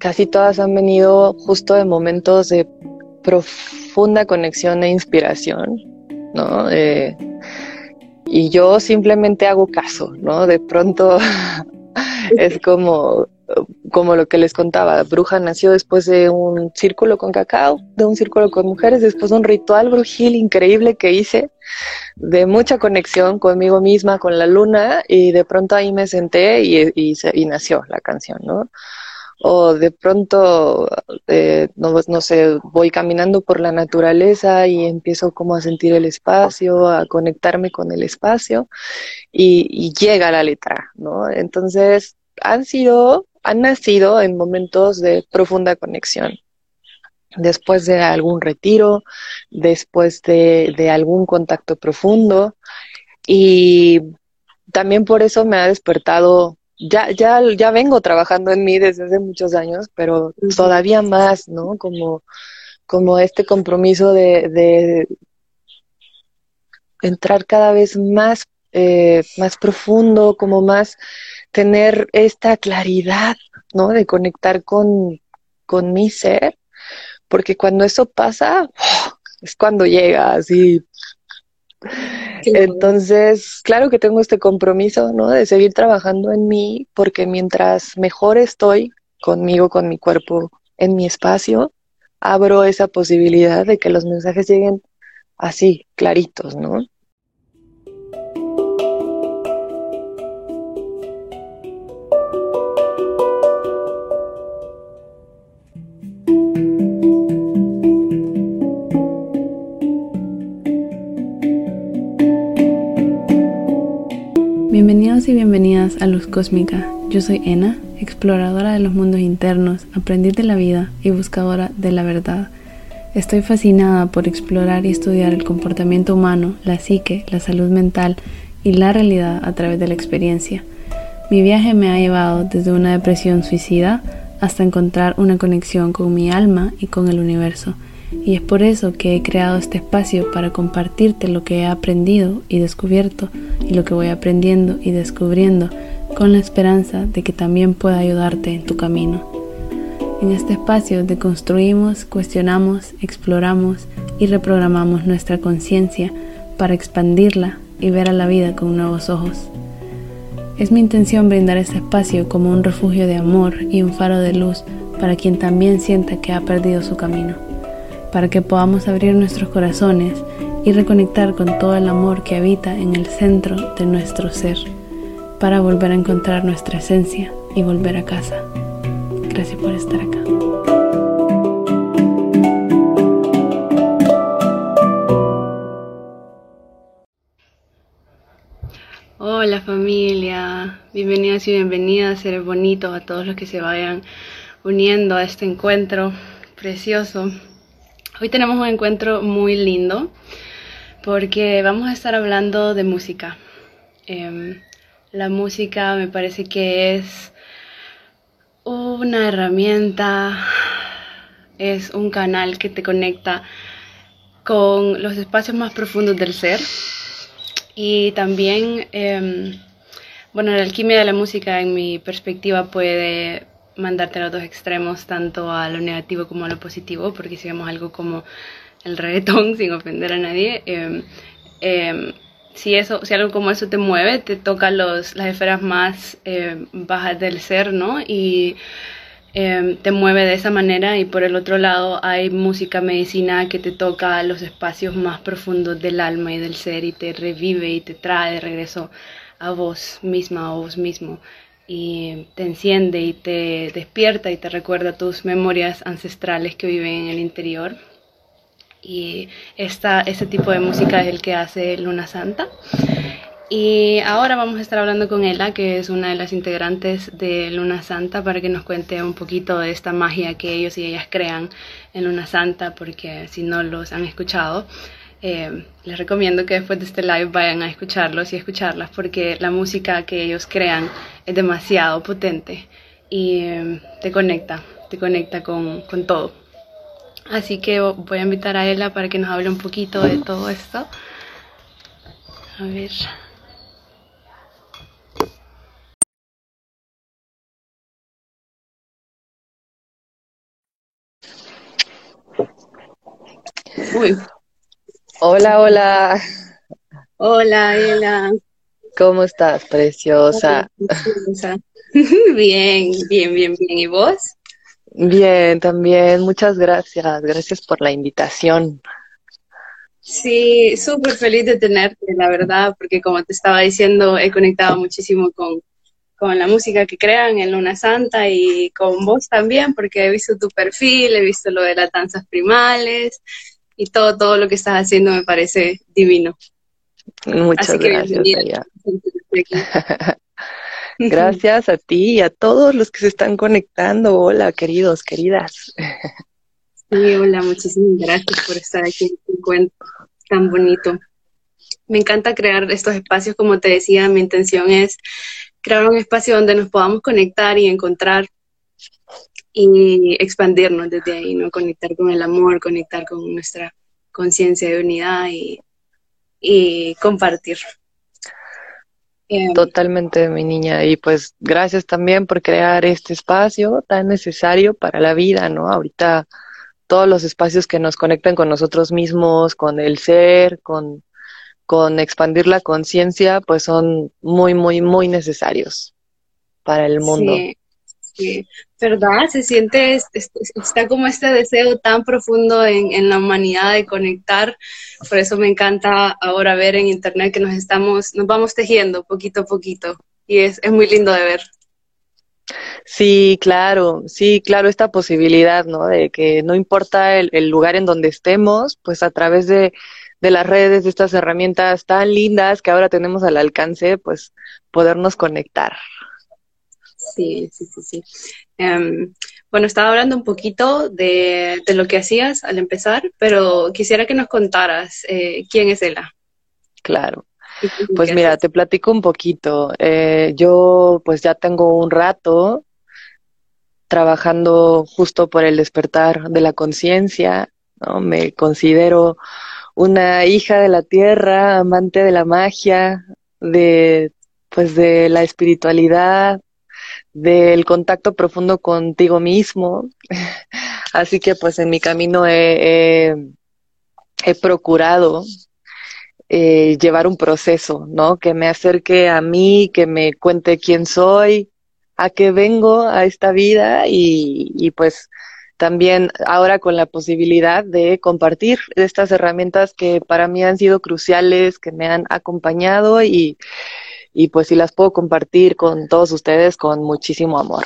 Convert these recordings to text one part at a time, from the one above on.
casi todas han venido justo de momentos de profunda conexión e inspiración, ¿no? Eh, y yo simplemente hago caso, ¿no? De pronto es como, como lo que les contaba, Bruja nació después de un círculo con cacao, de un círculo con mujeres, después de un ritual brujil increíble que hice, de mucha conexión conmigo misma, con la luna, y de pronto ahí me senté y, y nació la canción, ¿no? O de pronto, eh, no, no, sé, voy caminando por la naturaleza y empiezo como a sentir el espacio, a conectarme con el espacio y, llega la letra, ¿no? Entonces, han sido, han nacido en momentos de profunda conexión. Después de algún retiro, después de, de algún contacto profundo y también por eso me ha despertado ya, ya, ya vengo trabajando en mí desde hace muchos años, pero todavía más, ¿no? Como, como este compromiso de, de entrar cada vez más, eh, más profundo, como más tener esta claridad, ¿no? De conectar con, con mi ser, porque cuando eso pasa, es cuando llega así entonces, claro que tengo este compromiso, ¿no? De seguir trabajando en mí, porque mientras mejor estoy conmigo, con mi cuerpo, en mi espacio, abro esa posibilidad de que los mensajes lleguen así, claritos, ¿no? Y bienvenidas a Luz Cósmica. Yo soy Ena, exploradora de los mundos internos, aprendiz de la vida y buscadora de la verdad. Estoy fascinada por explorar y estudiar el comportamiento humano, la psique, la salud mental y la realidad a través de la experiencia. Mi viaje me ha llevado desde una depresión suicida hasta encontrar una conexión con mi alma y con el universo y es por eso que he creado este espacio para compartirte lo que he aprendido y descubierto y lo que voy aprendiendo y descubriendo con la esperanza de que también pueda ayudarte en tu camino. En este espacio deconstruimos, cuestionamos, exploramos y reprogramamos nuestra conciencia para expandirla y ver a la vida con nuevos ojos. Es mi intención brindar este espacio como un refugio de amor y un faro de luz para quien también sienta que ha perdido su camino para que podamos abrir nuestros corazones y reconectar con todo el amor que habita en el centro de nuestro ser, para volver a encontrar nuestra esencia y volver a casa. Gracias por estar acá. Hola familia, bienvenidas y bienvenidas, seres bonitos, a todos los que se vayan uniendo a este encuentro precioso Hoy tenemos un encuentro muy lindo porque vamos a estar hablando de música. Em, la música me parece que es una herramienta, es un canal que te conecta con los espacios más profundos del ser y también, em, bueno, la alquimia de la música en mi perspectiva puede mandarte a los dos extremos, tanto a lo negativo como a lo positivo, porque si vemos algo como el reggaetón, sin ofender a nadie, em, em, si, eso, si algo como eso te mueve, te toca los, las esferas más em, bajas del ser, ¿no? Y te mueve de esa manera y por el otro lado hay música medicina que te toca los espacios más profundos del alma y del ser y te revive y te trae de regreso a vos misma, a vos mismo y te enciende y te despierta y te recuerda tus memorias ancestrales que viven en el interior. Y esta, este tipo de música es el que hace Luna Santa. Y ahora vamos a estar hablando con Ella, que es una de las integrantes de Luna Santa, para que nos cuente un poquito de esta magia que ellos y ellas crean en Luna Santa, porque si no los han escuchado, eh, les recomiendo que después de este live vayan a escucharlos y escucharlas porque la música que ellos crean es demasiado potente y em, te conecta, te conecta con, con, todo. Así que voy a invitar a Ella para que nos hable un poquito de todo esto. A ver. Uy, Hola, hola. Hola, Ela. ¿Cómo estás, preciosa? Bien, bien, bien, bien. ¿Y vos? Bien, también. Muchas gracias. Gracias por la invitación. Sí, súper feliz de tenerte, la verdad, porque como te estaba diciendo, he conectado muchísimo con, con la música que crean en Luna Santa y con vos también, porque he visto tu perfil, he visto lo de las danzas primales y todo, todo lo que estás haciendo me parece divino. Muchas gracias. gracias a ti y a todos los que se están conectando. Hola, queridos, queridas. Sí, hola, muchísimas gracias por estar aquí en este encuentro tan bonito. Me encanta crear estos espacios, como te decía, mi intención es crear un espacio donde nos podamos conectar y encontrar y expandirnos desde ahí, ¿no? Conectar con el amor, conectar con nuestra conciencia de unidad y, y compartir. Em, Totalmente, mi niña. Y pues gracias también por crear este espacio tan necesario para la vida, ¿no? Ahorita todos los espacios que nos conectan con nosotros mismos, con el ser, con, con expandir la conciencia, pues son muy, muy, muy necesarios para el mundo. Sí, sí. ¿verdad? Se siente, está como este deseo tan profundo en, en, la humanidad de conectar. Por eso me encanta ahora ver en internet que nos estamos, nos vamos tejiendo poquito a poquito. Y es, muy lindo de ver. Sí, claro, sí, claro, esta posibilidad, ¿no? De que no importa el, lugar en donde estemos, pues a través de, de, las redes, de estas herramientas tan lindas que ahora tenemos al alcance, pues podernos conectar. Sí, sí, sí, sí. Em, bueno, estaba hablando un poquito de, de, lo que hacías al empezar, pero quisiera que nos contaras eh, quién es Ela. Claro. Pues mira, te platico un poquito. Eh, yo pues ya tengo un rato trabajando justo por el despertar de la conciencia, ¿no? Me considero una hija de la tierra, amante de la magia, de pues de la espiritualidad, del contacto profundo contigo mismo. Así que pues en mi camino he, procurado eh, llevar un proceso, ¿no? Que me acerque a mí, que me cuente quién soy, a qué vengo a esta vida y pues también ahora con la posibilidad de compartir estas herramientas que para mí han sido cruciales, que me han acompañado y, y pues si las puedo compartir con todos ustedes con muchísimo amor.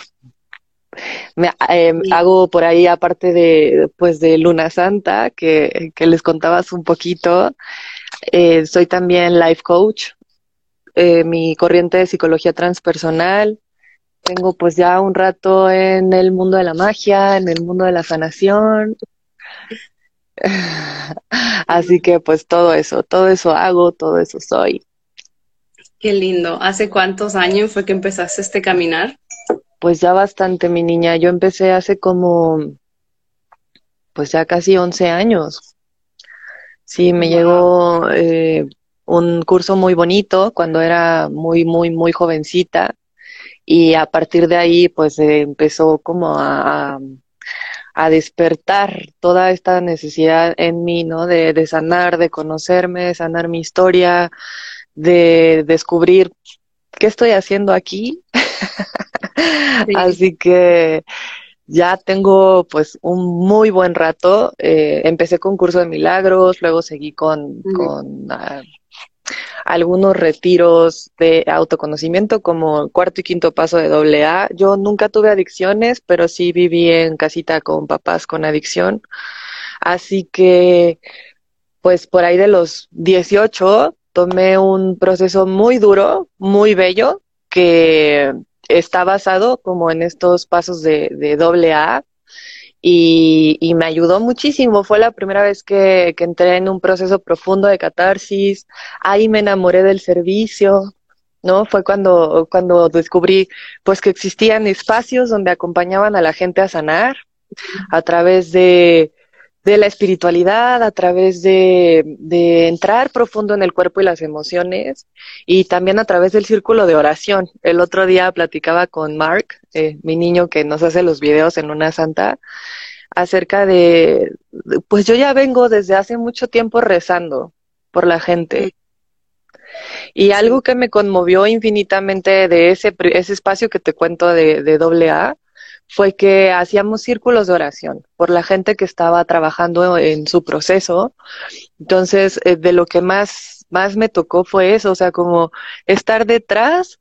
Me, eh, Hago por ahí, aparte de, pues de Luna Santa, que, que les contabas un poquito, eh, soy también life coach, eh, mi corriente de psicología transpersonal. Tengo pues ya un rato en el mundo de la magia, en el mundo de la sanación. Así que pues todo eso, todo eso hago, todo eso soy. Qué lindo. ¿Hace cuántos años fue que empezaste este caminar? Pues ya bastante, mi niña. Yo empecé hace como, pues ya casi 11 años. Sí, me llegó eh, un curso muy bonito cuando era muy, muy, muy jovencita y a partir de ahí pues empezó como a, a, despertar toda esta necesidad en mí, ¿no? De, de sanar, de conocerme, de sanar mi historia, de descubrir qué estoy haciendo aquí. Así que ya tengo pues un muy buen rato. Eh, empecé con curso de milagros, luego seguí con, con ah, algunos retiros de autoconocimiento como cuarto y quinto paso de doble A. Yo nunca tuve adicciones, pero sí viví en casita con papás con adicción. Así que pues por ahí de los 18 tomé un proceso muy duro, muy bello, que está basado como en estos pasos de, de doble A y, me ayudó muchísimo. Fue la primera vez que, que, entré en un proceso profundo de catarsis. Ahí me enamoré del servicio, ¿no? Fue cuando, cuando descubrí pues que existían espacios donde acompañaban a la gente a sanar a través de de la espiritualidad, a través de, de, entrar profundo en el cuerpo y las emociones, y también a través del círculo de oración. El otro día platicaba con Mark, eh, mi niño que nos hace los videos en una santa. acerca de, pues yo ya vengo desde hace mucho tiempo rezando por la gente. Y algo que me conmovió infinitamente de ese, ese espacio que te cuento de, de AA fue que hacíamos círculos de oración por la gente que estaba trabajando en su proceso. Entonces, eh, de lo que más, más me tocó fue eso, o sea, como estar detrás,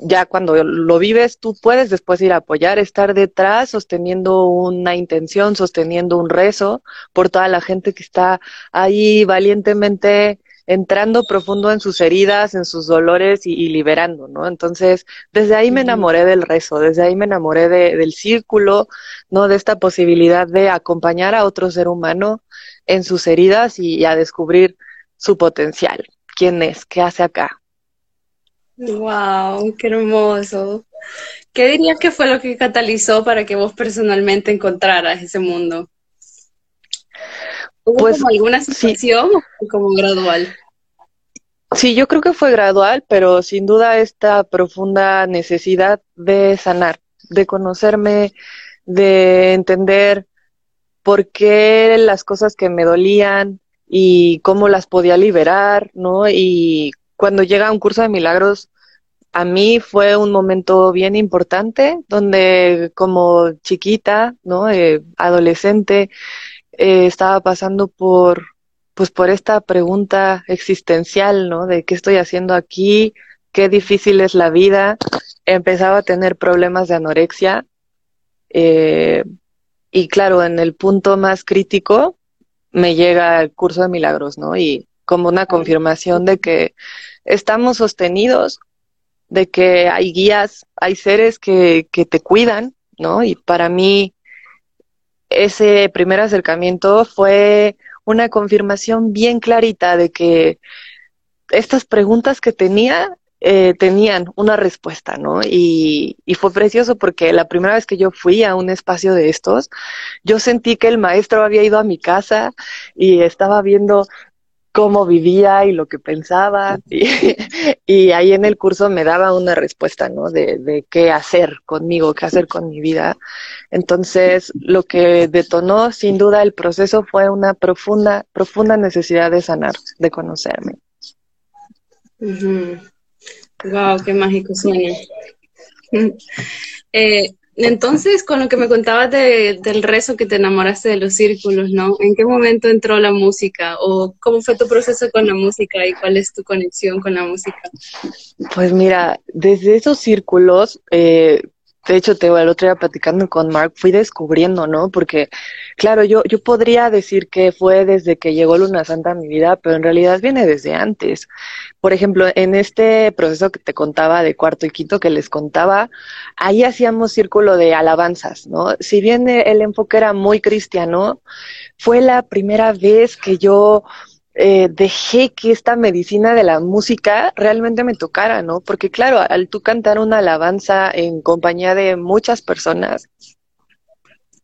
ya cuando lo vives, tú puedes después ir a apoyar, estar detrás sosteniendo una intención, sosteniendo un rezo por toda la gente que está ahí valientemente entrando profundo en sus heridas, en sus dolores y, liberando, ¿no? Entonces, desde ahí me enamoré del rezo, desde ahí me enamoré del círculo, ¿no? De esta posibilidad de acompañar a otro ser humano en sus heridas y, a descubrir su potencial. ¿Quién es? ¿Qué hace acá? Wow, qué hermoso. ¿Qué dirías que fue lo que catalizó para que vos personalmente encontraras ese mundo? ¿Hubo pues, como alguna situación o como gradual? Sí, yo creo que fue gradual, pero sin duda esta profunda necesidad de sanar, de conocerme, de entender por qué las cosas que me dolían y cómo las podía liberar, ¿no? Y cuando llega un curso de milagros, a mí fue un momento bien importante, donde como chiquita, ¿no? Eh, adolescente, eh, estaba pasando por, pues por esta pregunta existencial, ¿no? De qué estoy haciendo aquí, qué difícil es la vida. Empezaba a tener problemas de anorexia. Eh, y claro, en el punto más crítico me llega el curso de milagros, ¿no? Y como una confirmación de que estamos sostenidos, de que hay guías, hay seres que, que te cuidan, ¿no? Y para mí ese primer acercamiento fue una confirmación bien clarita de que estas preguntas que tenía eh, tenían una respuesta, ¿no? Y, y, fue precioso porque la primera vez que yo fui a un espacio de estos, yo sentí que el maestro había ido a mi casa y estaba viendo cómo vivía y lo que pensaba. Y, ahí en el curso me daba una respuesta, ¿no? De, de, qué hacer conmigo, qué hacer con mi vida. Entonces, lo que detonó sin duda el proceso fue una profunda, profunda necesidad de sanar, de conocerme. Wow, qué mágico sueño. eh, entonces, con lo que me contabas del rezo que te enamoraste de los círculos, ¿no? ¿En qué momento entró la música? ¿O cómo fue tu proceso con la música y cuál es tu conexión con la música? Pues mira, desde esos círculos, eh, de hecho, te el otro día platicando con Mark, fui descubriendo, ¿no? Porque, claro, yo, yo podría decir que fue desde que llegó Luna Santa a mi vida, pero en realidad viene desde antes. Por ejemplo, en este proceso que te contaba de cuarto y quinto que les contaba, ahí hacíamos círculo de alabanzas, ¿no? Si bien el enfoque era muy cristiano, fue la primera vez que yo eh, dejé que esta medicina de la música realmente me tocara, ¿no? Porque claro, al tú cantar una alabanza en compañía de muchas personas,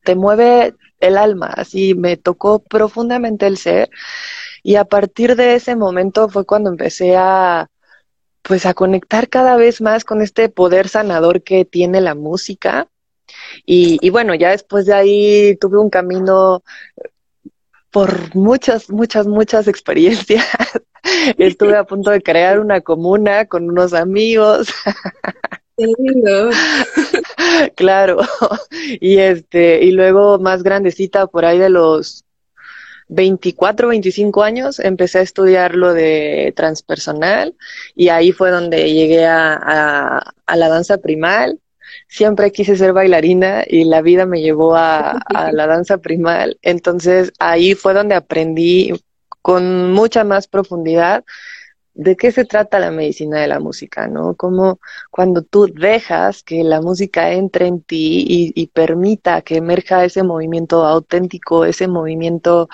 te mueve el alma, así me tocó profundamente el ser. Y a partir de ese momento fue cuando empecé a, pues a conectar cada vez más con este poder sanador que tiene la música. Y, y, bueno, ya después de ahí tuve un camino por muchas, muchas, muchas experiencias. Estuve a punto de crear una comuna con unos amigos. claro. Y este, y luego más grandecita, por ahí de los 24, 25 años, empecé a estudiar lo de transpersonal y ahí fue donde llegué a, a la danza primal siempre quise ser bailarina y la vida me llevó a, la danza primal. Entonces ahí fue donde aprendí con mucha más profundidad de qué se trata la medicina de la música, ¿no? Como cuando tú dejas que la música entre en ti y, y permita que emerja ese movimiento auténtico, ese movimiento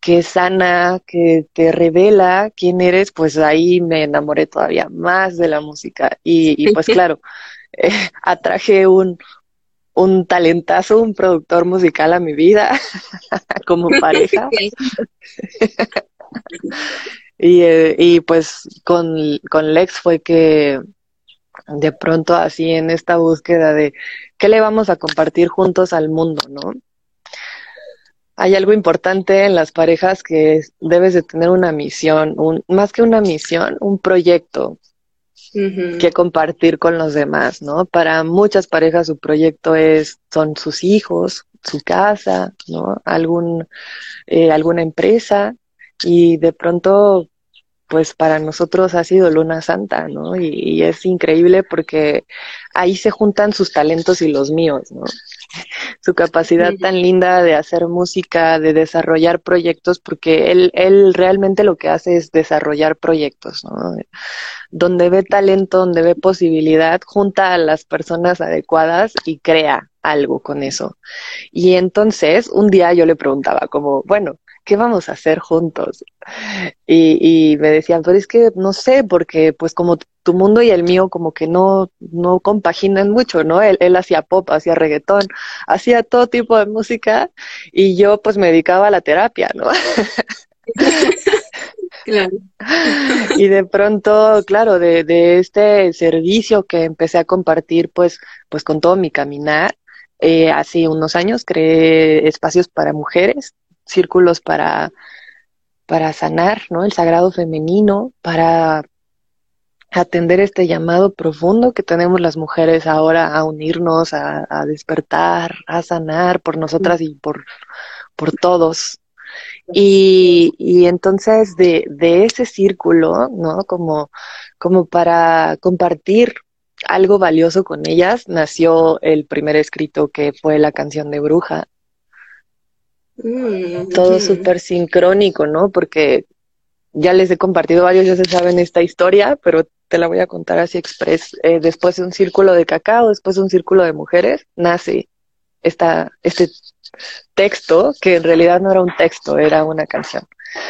que sana, que te revela quién eres, pues ahí me enamoré todavía más de la música. Y, y pues claro, atraje un, un talentazo, un productor musical a mi vida como pareja. y, eh, y pues con, con Lex fue que de pronto así en esta búsqueda de qué le vamos a compartir juntos al mundo, ¿no? hay algo importante en las parejas que debes de tener una misión, un, más que una misión, un proyecto que compartir con los demás, ¿no? Para muchas parejas su proyecto es, son sus hijos, su casa, ¿no? Algún, eh, alguna empresa y de pronto pues para nosotros ha sido Luna Santa, ¿no? Y, es increíble porque ahí se juntan sus talentos y los míos, ¿no? Su capacidad tan linda de hacer música, de desarrollar proyectos, porque él, él realmente lo que hace es desarrollar proyectos, ¿no? Donde ve talento, donde ve posibilidad, junta a las personas adecuadas y crea algo con eso. Y entonces, un día yo le preguntaba como, bueno, ¿qué vamos a hacer juntos? Y, y, me decían, pero es que no sé, porque pues como tu mundo y el mío como que no, no compaginan mucho, ¿no? Él, él hacía pop, hacía reggaetón, hacía todo tipo de música y yo pues me dedicaba a la terapia, ¿no? Claro. Y de pronto, claro, de, de, este servicio que empecé a compartir, pues, pues con todo mi caminar, eh, hace unos años creé espacios para mujeres círculos para, para sanar, ¿no? El sagrado femenino, para atender este llamado profundo que tenemos las mujeres ahora a unirnos, a, despertar, a sanar por nosotras y por, por todos. Y, y entonces de, de ese círculo, ¿no? Como, como para compartir algo valioso con ellas, nació el primer escrito que fue la canción de Bruja, Mm, Todo súper sincrónico, ¿no? Porque ya les he compartido varios, ya se saben esta historia, pero te la voy a contar así express. Eh, después de un círculo de cacao, después de un círculo de mujeres, nace esta, este texto, que en realidad no era un texto, era una canción.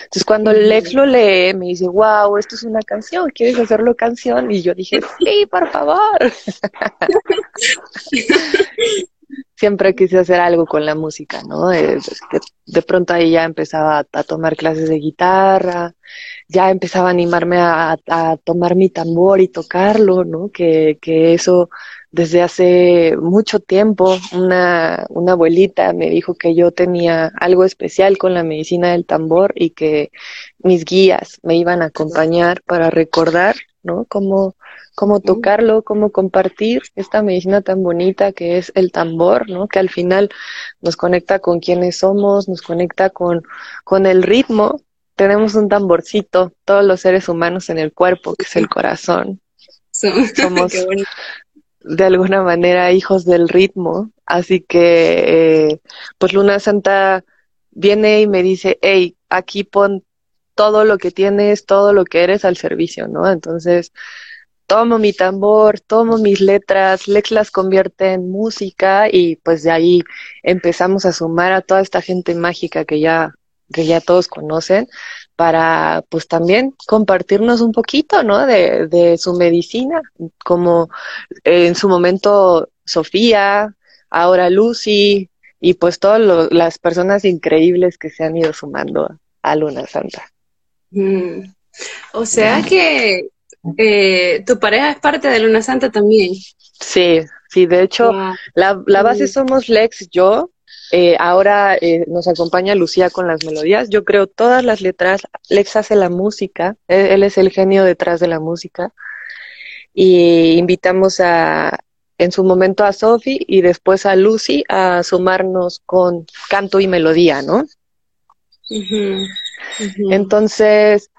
Entonces cuando Lex lo lee, me dice, wow, esto es una canción, ¿quieres hacerlo canción? Y yo dije, sí, por favor. siempre quise hacer algo con la música, ¿no? De, pronto ahí ya empezaba a, tomar clases de guitarra, ya empezaba a animarme a, a, tomar mi tambor y tocarlo, ¿no? Que, que eso desde hace mucho tiempo, una, una abuelita me dijo que yo tenía algo especial con la medicina del tambor y que mis guías me iban a acompañar para recordar, ¿no? Cómo, cómo tocarlo, cómo compartir esta medicina tan bonita que es el tambor, ¿no? Que al final nos conecta con quienes somos, nos conecta con, con el ritmo. Tenemos un tamborcito, todos los seres humanos en el cuerpo, que es el corazón. Somos de alguna manera hijos del ritmo, así que eh, pues Luna Santa viene y me dice, hey, aquí pon todo lo que tienes, todo lo que eres al servicio, ¿no? Entonces, tomo mi tambor, tomo mis letras, Lex las convierte en música y pues de ahí empezamos a sumar a toda esta gente mágica que ya, que ya todos conocen para pues también compartirnos un poquito, ¿no? De, de su medicina, como en su momento Sofía, ahora Lucy y pues todas las personas increíbles que se han ido sumando a Luna Santa. Mm. O sea que eh, tu pareja es parte de Luna Santa también. Sí, sí, de hecho, la, la, base somos Lex, yo. Eh, ahora eh, nos acompaña Lucía con las melodías. Yo creo todas las letras. Lex hace la música. Él, es el genio detrás de la música. Y invitamos a, en su momento a Sophie y después a Lucy a sumarnos con canto y melodía, ¿no? Entonces,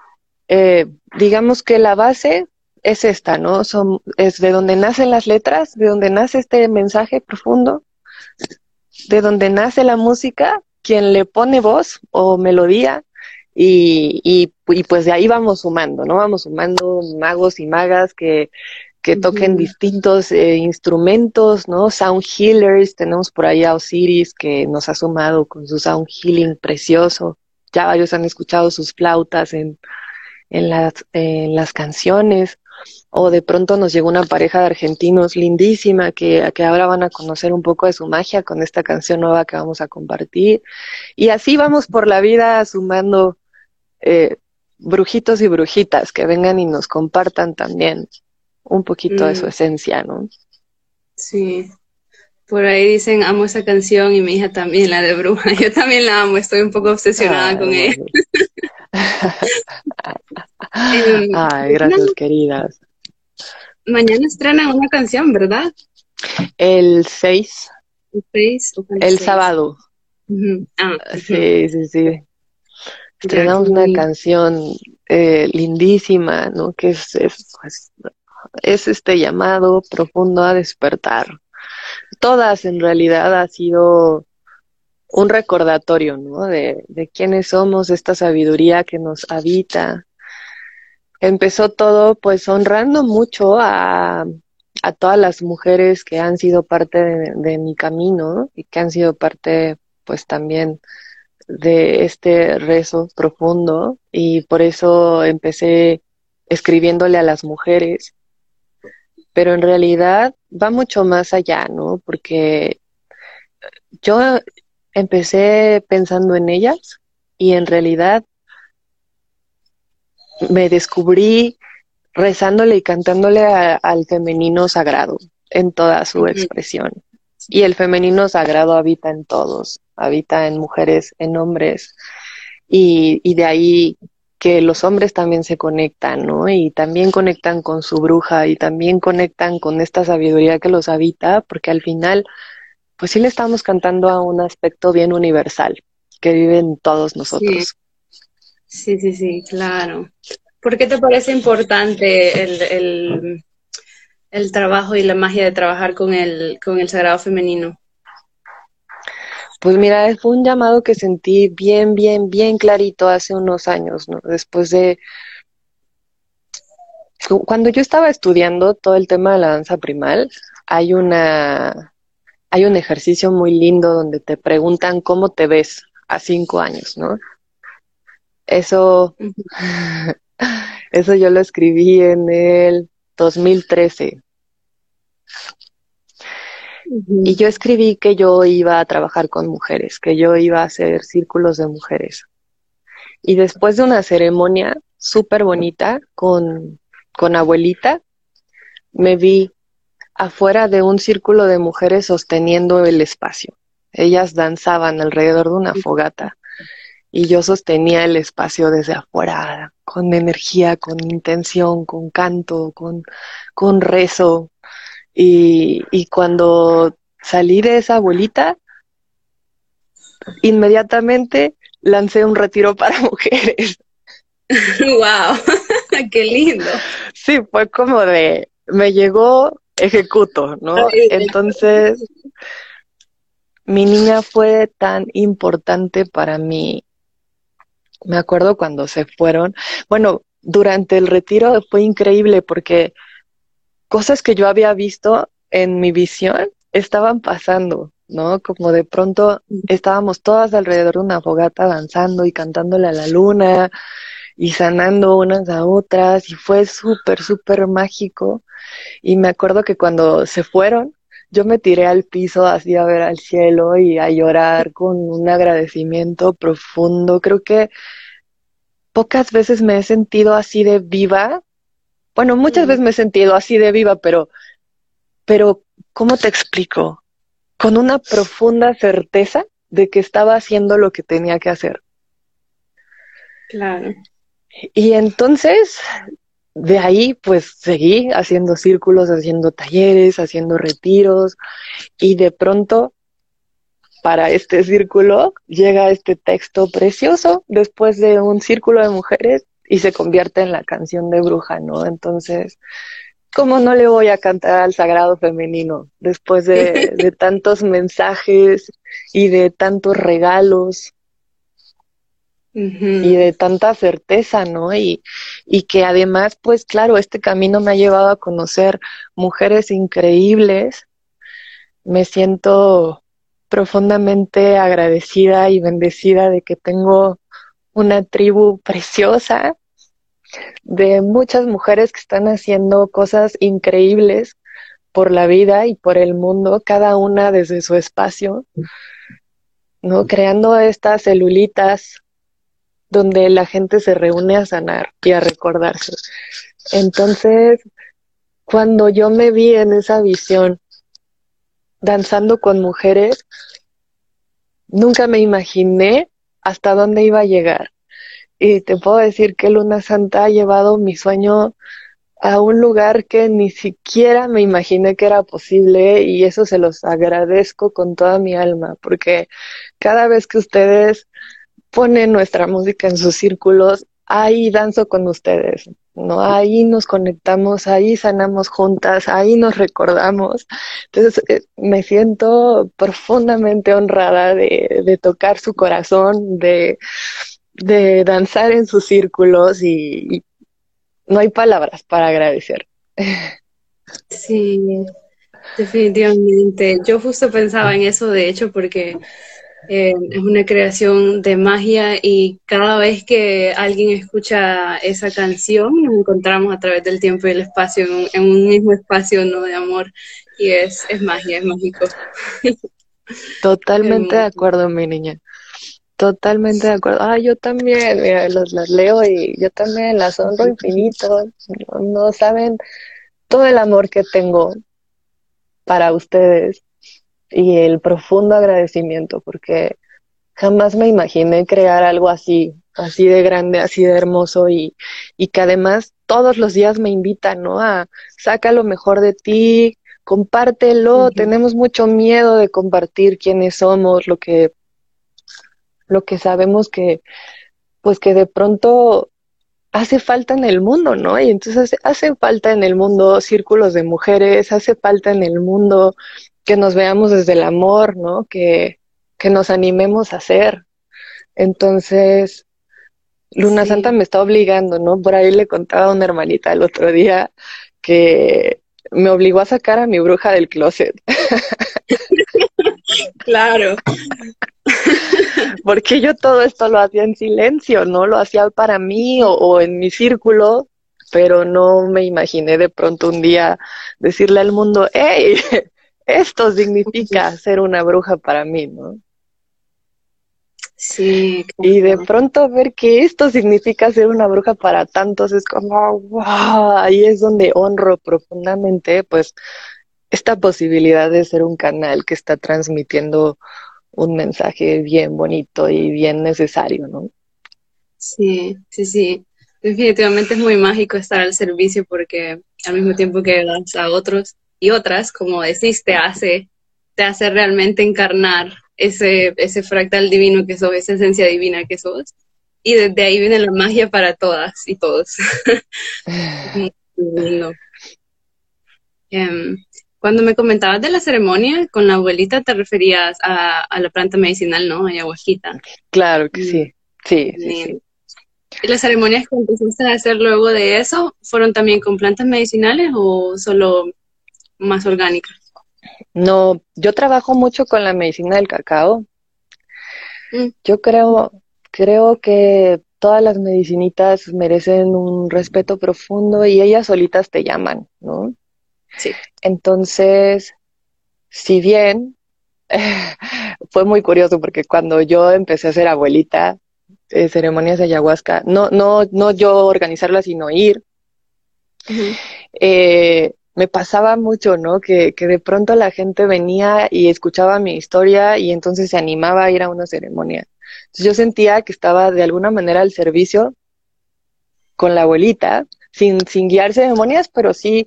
eh, digamos que la base es esta, ¿no? Son, es de donde nacen las letras, de donde nace este mensaje profundo, de donde nace la música, quien le pone voz o melodía, y, y, y pues de ahí vamos sumando, ¿no? Vamos sumando magos y magas que, que toquen distintos eh, instrumentos, ¿no? Sound healers, tenemos por ahí a Osiris que nos ha sumado con su sound healing precioso. Ya varios han escuchado sus flautas en, en las, en las canciones, o de pronto nos llegó una pareja de argentinos lindísima que, que ahora van a conocer un poco de su magia con esta canción nueva que vamos a compartir. Y así vamos por la vida sumando eh, brujitos y brujitas que vengan y nos compartan también un poquito de su mm. esencia, ¿no? Sí, Por ahí dicen, amo esa canción y mi hija también, la de Bruja. Yo también la amo, estoy un poco obsesionada con ella. Ay, gracias, queridas. Mañana estrenan una canción, ¿verdad? El 6. El 6 el, sábado. ah, sí, sí, sí. Estrenamos una canción eh, lindísima, ¿no? Que es, es, pues, es este llamado profundo a despertar. Todas en realidad ha sido un recordatorio, ¿no? De, quiénes somos, esta sabiduría que nos habita. Empezó todo pues honrando mucho a, a todas las mujeres que han sido parte de, de mi camino y que han sido parte pues también de este rezo profundo y por eso empecé escribiéndole a las mujeres. Pero en realidad va mucho más allá, ¿no? Porque yo empecé pensando en ellas y en realidad me descubrí rezándole y cantándole al femenino sagrado en toda su expresión. Y el femenino sagrado habita en todos, habita en mujeres, en hombres, y, y de ahí que los hombres también se conectan, ¿no? Y también conectan con su bruja y también conectan con esta sabiduría que los habita, porque al final, pues sí le estamos cantando a un aspecto bien universal que vive en todos nosotros. Sí, sí, sí, claro. ¿Por qué te parece importante el, el, el trabajo y la magia de trabajar con el, con el sagrado femenino? Pues mira, fue un llamado que sentí bien, bien, bien clarito hace unos años, ¿no? Después de... Cuando yo estaba estudiando todo el tema de la danza primal, hay una... Hay un ejercicio muy lindo donde te preguntan cómo te ves a cinco años, ¿no? Eso, eso yo lo escribí en el 2013. Y yo escribí que yo iba a trabajar con mujeres, que yo iba a hacer círculos de mujeres. Y después de una ceremonia súper bonita con, con abuelita, me vi afuera de un círculo de mujeres sosteniendo el espacio. Ellas danzaban alrededor de una fogata y yo sostenía el espacio desde afuera, con energía, con intención, con canto, con, con rezo. Y, y cuando salí de esa abuelita, inmediatamente lancé un retiro para mujeres. ¡Wow! ¡Qué lindo! Sí, fue como de, me llegó, ejecuto, ¿no? Entonces, mi niña fue tan importante para mí me acuerdo cuando se fueron. Bueno, durante el retiro fue increíble porque cosas que yo había visto en mi visión estaban pasando, ¿no? Como de pronto estábamos todas alrededor de una fogata danzando y cantándole a la luna y sanando unas a otras y fue súper, súper mágico. Y me acuerdo que cuando se fueron, yo me tiré al piso así a ver al cielo y a llorar con un agradecimiento profundo. Creo que pocas veces me he sentido así de viva. Bueno, muchas veces me he sentido así de viva, pero, pero, ¿cómo te explico? Con una profunda certeza de que estaba haciendo lo que tenía que hacer. Claro. Y entonces, de ahí pues seguí haciendo círculos, haciendo talleres, haciendo retiros y de pronto para este círculo llega este texto precioso después de un círculo de mujeres y se convierte en la canción de bruja, ¿no? Entonces, ¿cómo no le voy a cantar al sagrado femenino después de, de tantos mensajes y de tantos regalos? y de tanta certeza, ¿no? Y, y que además, pues claro, este camino me ha llevado a conocer mujeres increíbles. Me siento profundamente agradecida y bendecida de que tengo una tribu preciosa de muchas mujeres que están haciendo cosas increíbles por la vida y por el mundo, cada una desde su espacio, ¿no? Creando estas celulitas donde la gente se reúne a sanar y a recordarse. Entonces, cuando yo me vi en esa visión danzando con mujeres, nunca me imaginé hasta dónde iba a llegar. Y te puedo decir que Luna Santa ha llevado mi sueño a un lugar que ni siquiera me imaginé que era posible y eso se los agradezco con toda mi alma, porque cada vez que ustedes ponen nuestra música en sus círculos, ahí danzo con ustedes, ¿no? Ahí nos conectamos, ahí sanamos juntas, ahí nos recordamos. Entonces eh, me siento profundamente honrada de, de tocar su corazón, de, de danzar en sus círculos y, no hay palabras para agradecer. Sí, definitivamente. Yo justo pensaba en eso, de hecho, porque eh, es una creación de magia y cada vez que alguien escucha esa canción nos encontramos a través del tiempo y el espacio en un, mismo espacio ¿no? de amor y es, es magia, es mágico. Totalmente de acuerdo, mi niña. Totalmente de acuerdo. Ah, yo también, mira, los, las leo y yo también las honro infinito. No, saben todo el amor que tengo para ustedes y el profundo agradecimiento, porque jamás me imaginé crear algo así, así de grande, así de hermoso y, y que además todos los días me invitan, ¿no? A saca lo mejor de ti, compártelo. Tenemos mucho miedo de compartir quiénes somos, lo que lo que sabemos que, pues que de pronto hace falta en el mundo, ¿no? Y entonces hace falta en el mundo círculos de mujeres, hace falta en el mundo que nos veamos desde el amor, ¿no? Que, que nos animemos a hacer. Entonces, Luna Santa me está obligando, ¿no? Por ahí le contaba a una hermanita el otro día que me obligó a sacar a mi bruja del closet. claro. porque yo todo esto lo hacía en silencio, ¿no? Lo hacía para mí o, en mi círculo, pero no me imaginé de pronto un día decirle al mundo, hey, esto significa ser una bruja para mí, ¿no? Sí. Y de pronto ver que esto significa ser una bruja para tantos es como, wow, ahí es donde honro profundamente, pues, esta posibilidad de ser un canal que está transmitiendo un mensaje bien bonito y bien necesario, ¿no? Sí, sí, sí. Definitivamente es muy mágico estar al servicio porque al mismo tiempo que das a otros y otras, como decís, te hace, te hace realmente encarnar ese, ese fractal divino que sos, esa esencia divina que sos. Y desde ahí viene la magia para todas y todos. muy lindo. Em, cuando me comentabas de la ceremonia con la abuelita, te referías a, la planta medicinal, ¿no? Ayahuasquita. Claro que sí. Sí, sí, ¿Y las ceremonias que empezaste a hacer luego de eso fueron también con plantas medicinales o solo más orgánicas? No, yo trabajo mucho con la medicina del cacao. Mm. Yo creo, creo que todas las medicinitas merecen un respeto profundo y ellas solitas te llaman, ¿no? Sí. Entonces, si bien fue muy curioso porque cuando yo empecé a ser abuelita, ceremonias de ayahuasca, no, no, no yo organizarlas, sino ir, eh, me pasaba mucho, ¿no? Que, que de pronto la gente venía y escuchaba mi historia y entonces se animaba a ir a una ceremonia. Entonces yo sentía que estaba de alguna manera al servicio con la abuelita sin, sin guiar ceremonias, pero sí,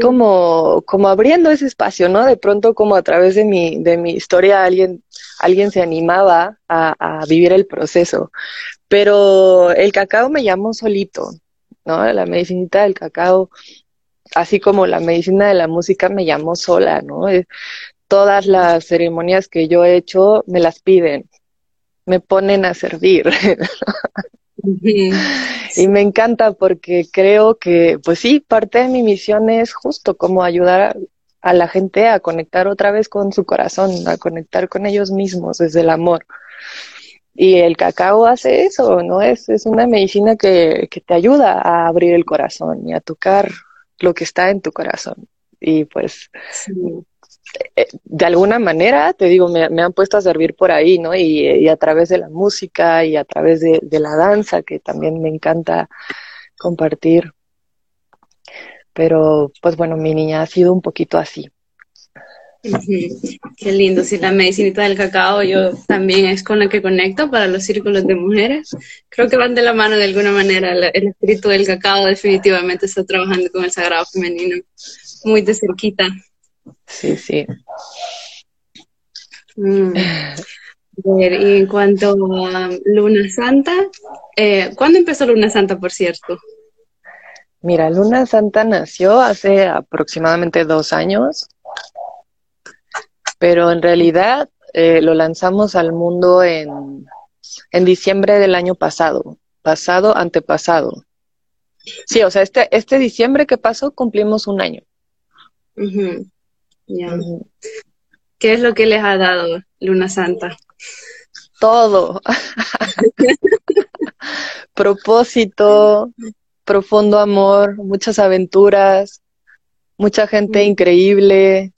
como, como abriendo ese espacio, ¿no? De pronto como a través de mi, de mi historia alguien, alguien se animaba a, a vivir el proceso. Pero el cacao me llamó solito, ¿no? La medicinita del cacao, así como la medicina de la música me llamó sola, ¿no? Eh, todas las ceremonias que yo he hecho me las piden, me ponen a servir. Y me encanta porque creo que, pues sí, parte de mi misión es justo como ayudar a, la gente a conectar otra vez con su corazón, a conectar con ellos mismos desde el amor. Y el cacao hace eso, ¿no? Es, es una medicina que, que te ayuda a abrir el corazón y a tocar lo que está en tu corazón. Y pues de alguna manera, te digo, me, han puesto a servir por ahí, ¿no? Y, a través de la música y a través de, la danza, que también me encanta compartir. Pero, pues bueno, mi niña ha sido un poquito así. Qué lindo, sí, la medicinita del cacao yo también es con la que conecto para los círculos de mujeres. Creo que van de la mano de alguna manera. El espíritu del cacao definitivamente está trabajando con el sagrado femenino muy de cerquita. Sí, sí. Mm. y en cuanto a Luna Santa, eh, ¿cuándo empezó Luna Santa, por cierto? Mira, Luna Santa nació hace aproximadamente dos años pero en realidad eh, lo lanzamos al mundo en, en diciembre del año pasado, pasado, antepasado. Sí, o sea, este, este diciembre que pasó cumplimos un año. ¿Qué es lo que les ha dado Luna Santa? Todo. Propósito, profundo amor, muchas aventuras, mucha gente increíble,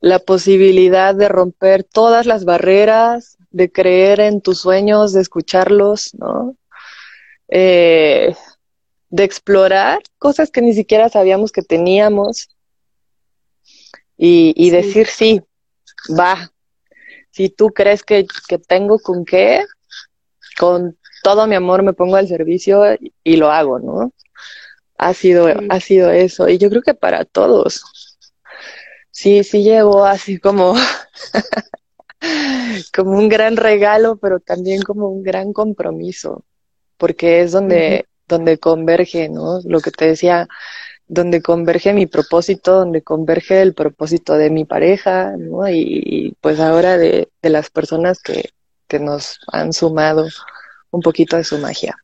la posibilidad de romper todas las barreras, de creer en tus sueños, de escucharlos, ¿no? Eh, de explorar cosas que ni siquiera sabíamos que teníamos y, decir sí, va. Si tú crees que, que, tengo con qué, con todo mi amor me pongo al servicio y, lo hago, ¿no? Ha sido, ha sido eso. Y yo creo que para todos, sí, sí llegó así como, como un gran regalo, pero también como un gran compromiso, porque es donde, donde converge, ¿no? Lo que te decía, donde converge mi propósito, donde converge el propósito de mi pareja, ¿no? Y, pues ahora de, de las personas que, que, nos han sumado un poquito de su magia.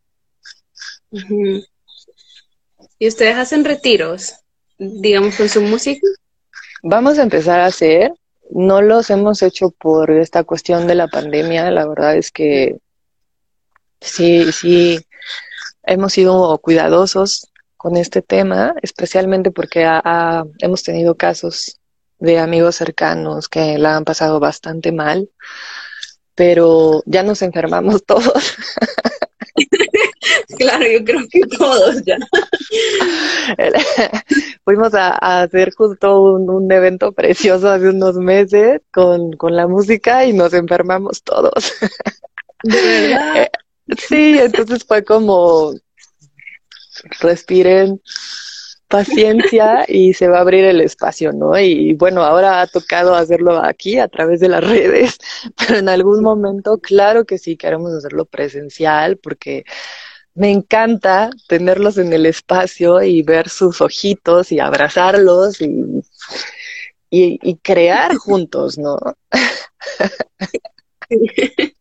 ¿Y ustedes hacen retiros, digamos, con su música? Vamos a empezar a hacer, no los hemos hecho por esta cuestión de la pandemia, la verdad es que sí, sí, hemos sido cuidadosos con este tema, especialmente porque hemos tenido casos de amigos cercanos que la han pasado bastante mal, pero ya nos enfermamos todos. claro, yo creo que todos ya. Fuimos a, hacer justo un, evento precioso hace unos meses con, la música y nos enfermamos todos. ¿De verdad? Eh, sí, entonces fue como respiren paciencia y se va a abrir el espacio, ¿no? Y bueno, ahora ha tocado hacerlo aquí a través de las redes, pero en algún momento, claro que sí queremos hacerlo presencial porque me encanta tenerlos en el espacio y ver sus ojitos y abrazarlos y, y, crear juntos, ¿no?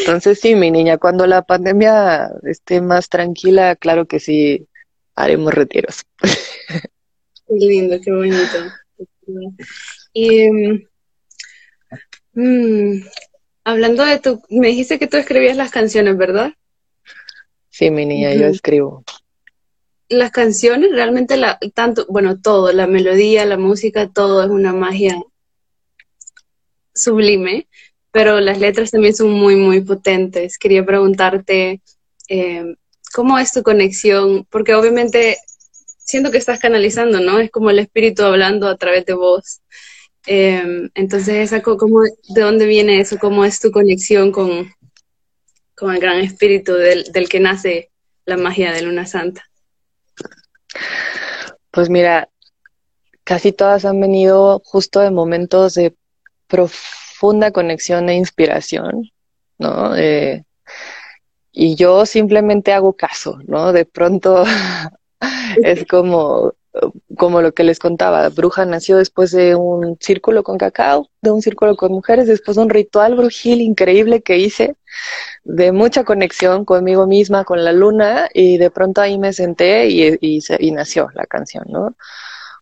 Entonces sí, mi niña, cuando la pandemia esté más tranquila, claro que sí, haremos retiros. Qué lindo, qué bonito. Y mm, hablando de tu, me dijiste que tú escribías las canciones, ¿verdad? Sí, mi niña, yo escribo. Las canciones, realmente, la, tanto, bueno, todo, la melodía, la música, todo es una magia sublime, pero las letras también son muy, muy potentes. Quería preguntarte, eh, ¿cómo es tu conexión? Porque obviamente siento que estás canalizando, ¿no? Es como el espíritu hablando a través de vos. Eh, entonces, esa, ¿cómo, ¿de dónde viene eso? ¿Cómo es tu conexión con, con el gran espíritu del, que nace la magia de Luna Santa? Pues mira, casi todas han venido justo de momentos de profunda conexión e inspiración, ¿no? Eh, y yo simplemente hago caso, ¿no? De pronto es como como lo que les contaba, Bruja nació después de un círculo con cacao, de un círculo con mujeres, después de un ritual brujil increíble que hice, de mucha conexión conmigo misma, con la luna, y de pronto ahí me senté y, y, nació la canción, ¿no?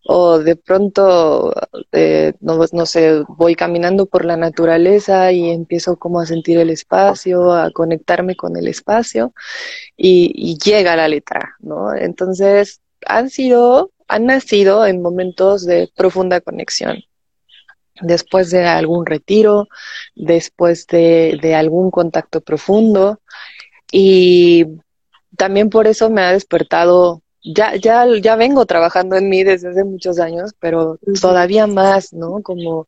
O de pronto, eh, no, no sé, voy caminando por la naturaleza y empiezo como a sentir el espacio, a conectarme con el espacio, y, y llega la letra, ¿no? Entonces, han sido han nacido en momentos de profunda conexión. Después de algún retiro, después de, algún contacto profundo. Y también por eso me ha despertado ya, ya, ya vengo trabajando en mí desde hace muchos años, pero todavía más, ¿no? Como,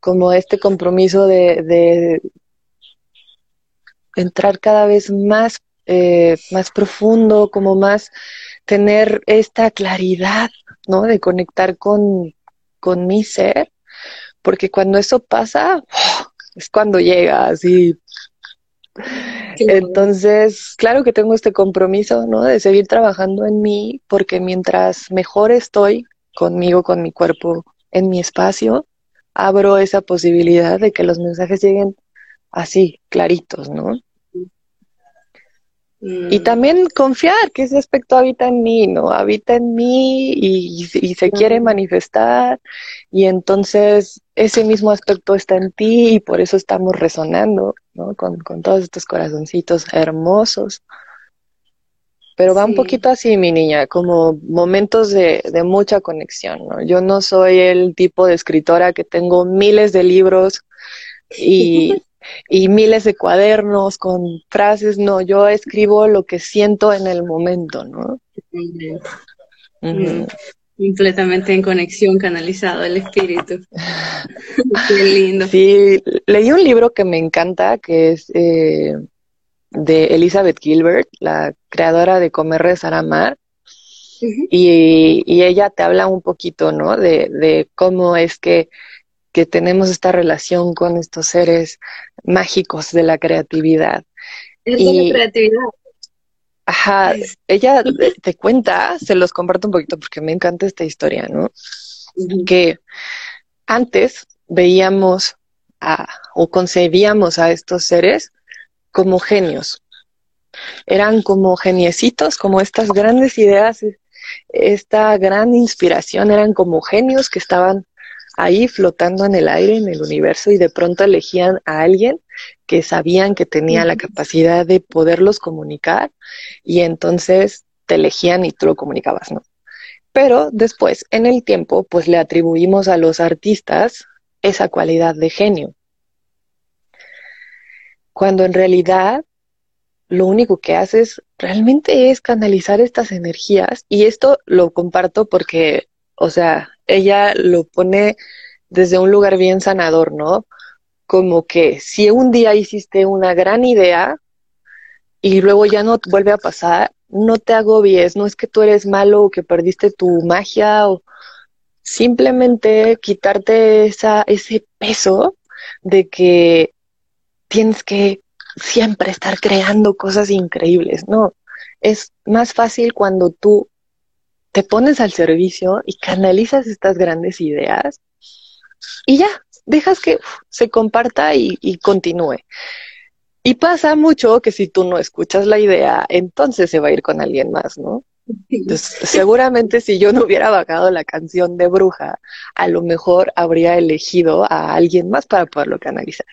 como este compromiso de, de entrar cada vez más, eh, más profundo, como más tener esta claridad, ¿no? De conectar con, con mi ser, porque cuando eso pasa, es cuando llega así entonces, claro que tengo este compromiso, ¿no? De seguir trabajando en mí, porque mientras mejor estoy conmigo, con mi cuerpo, en mi espacio, abro esa posibilidad de que los mensajes lleguen así, claritos, ¿no? Y mm. también confiar que ese aspecto habita en mí, ¿no? Habita en mí y, se quiere manifestar y entonces ese mismo aspecto está en ti y por eso estamos resonando, ¿no? Con, todos estos corazoncitos hermosos. Pero va un poquito así, mi niña, como momentos de, de mucha conexión, ¿no? Yo no soy el tipo de escritora que tengo miles de libros y, y miles de cuadernos con frases, no, yo escribo lo que siento en el momento, ¿no? Completamente en conexión, canalizado el espíritu. Qué lindo. Sí, leí un libro que me encanta, que es eh, de Elizabeth Gilbert, la creadora de Comer, Rezar, Amar. y, y, ella te habla un poquito, ¿no? De, de cómo es que que tenemos esta relación con estos seres mágicos de la creatividad. Es y, la creatividad. Ajá, ella te cuenta, se los comparto un poquito porque me encanta esta historia, ¿no? Que antes veíamos a, o concebíamos a estos seres como genios. Eran como geniecitos, como estas grandes ideas, esta gran inspiración, eran como genios que estaban ahí flotando en el aire, en el universo, y de pronto elegían a alguien que sabían que tenía la capacidad de poderlos comunicar, y entonces te elegían y tú lo comunicabas, ¿no? Pero después, en el tiempo, pues le atribuimos a los artistas esa cualidad de genio. Cuando en realidad lo único que haces realmente es canalizar estas energías y esto lo comparto porque, o sea, ella lo pone desde un lugar bien sanador, ¿no? Como que si un día hiciste una gran idea y luego ya no vuelve a pasar, no te agobies, no es que tú eres malo o que perdiste tu magia o simplemente quitarte ese peso de que tienes que siempre estar creando cosas increíbles, no. Es más fácil cuando tú te pones al servicio y canalizas estas grandes ideas y ya, dejas que se comparta y, continúe. Y pasa mucho que si tú no escuchas la idea, entonces se va a ir con alguien más, ¿no? Entonces, seguramente si yo no hubiera bajado la canción de bruja, a lo mejor habría elegido a alguien más para poderlo canalizar.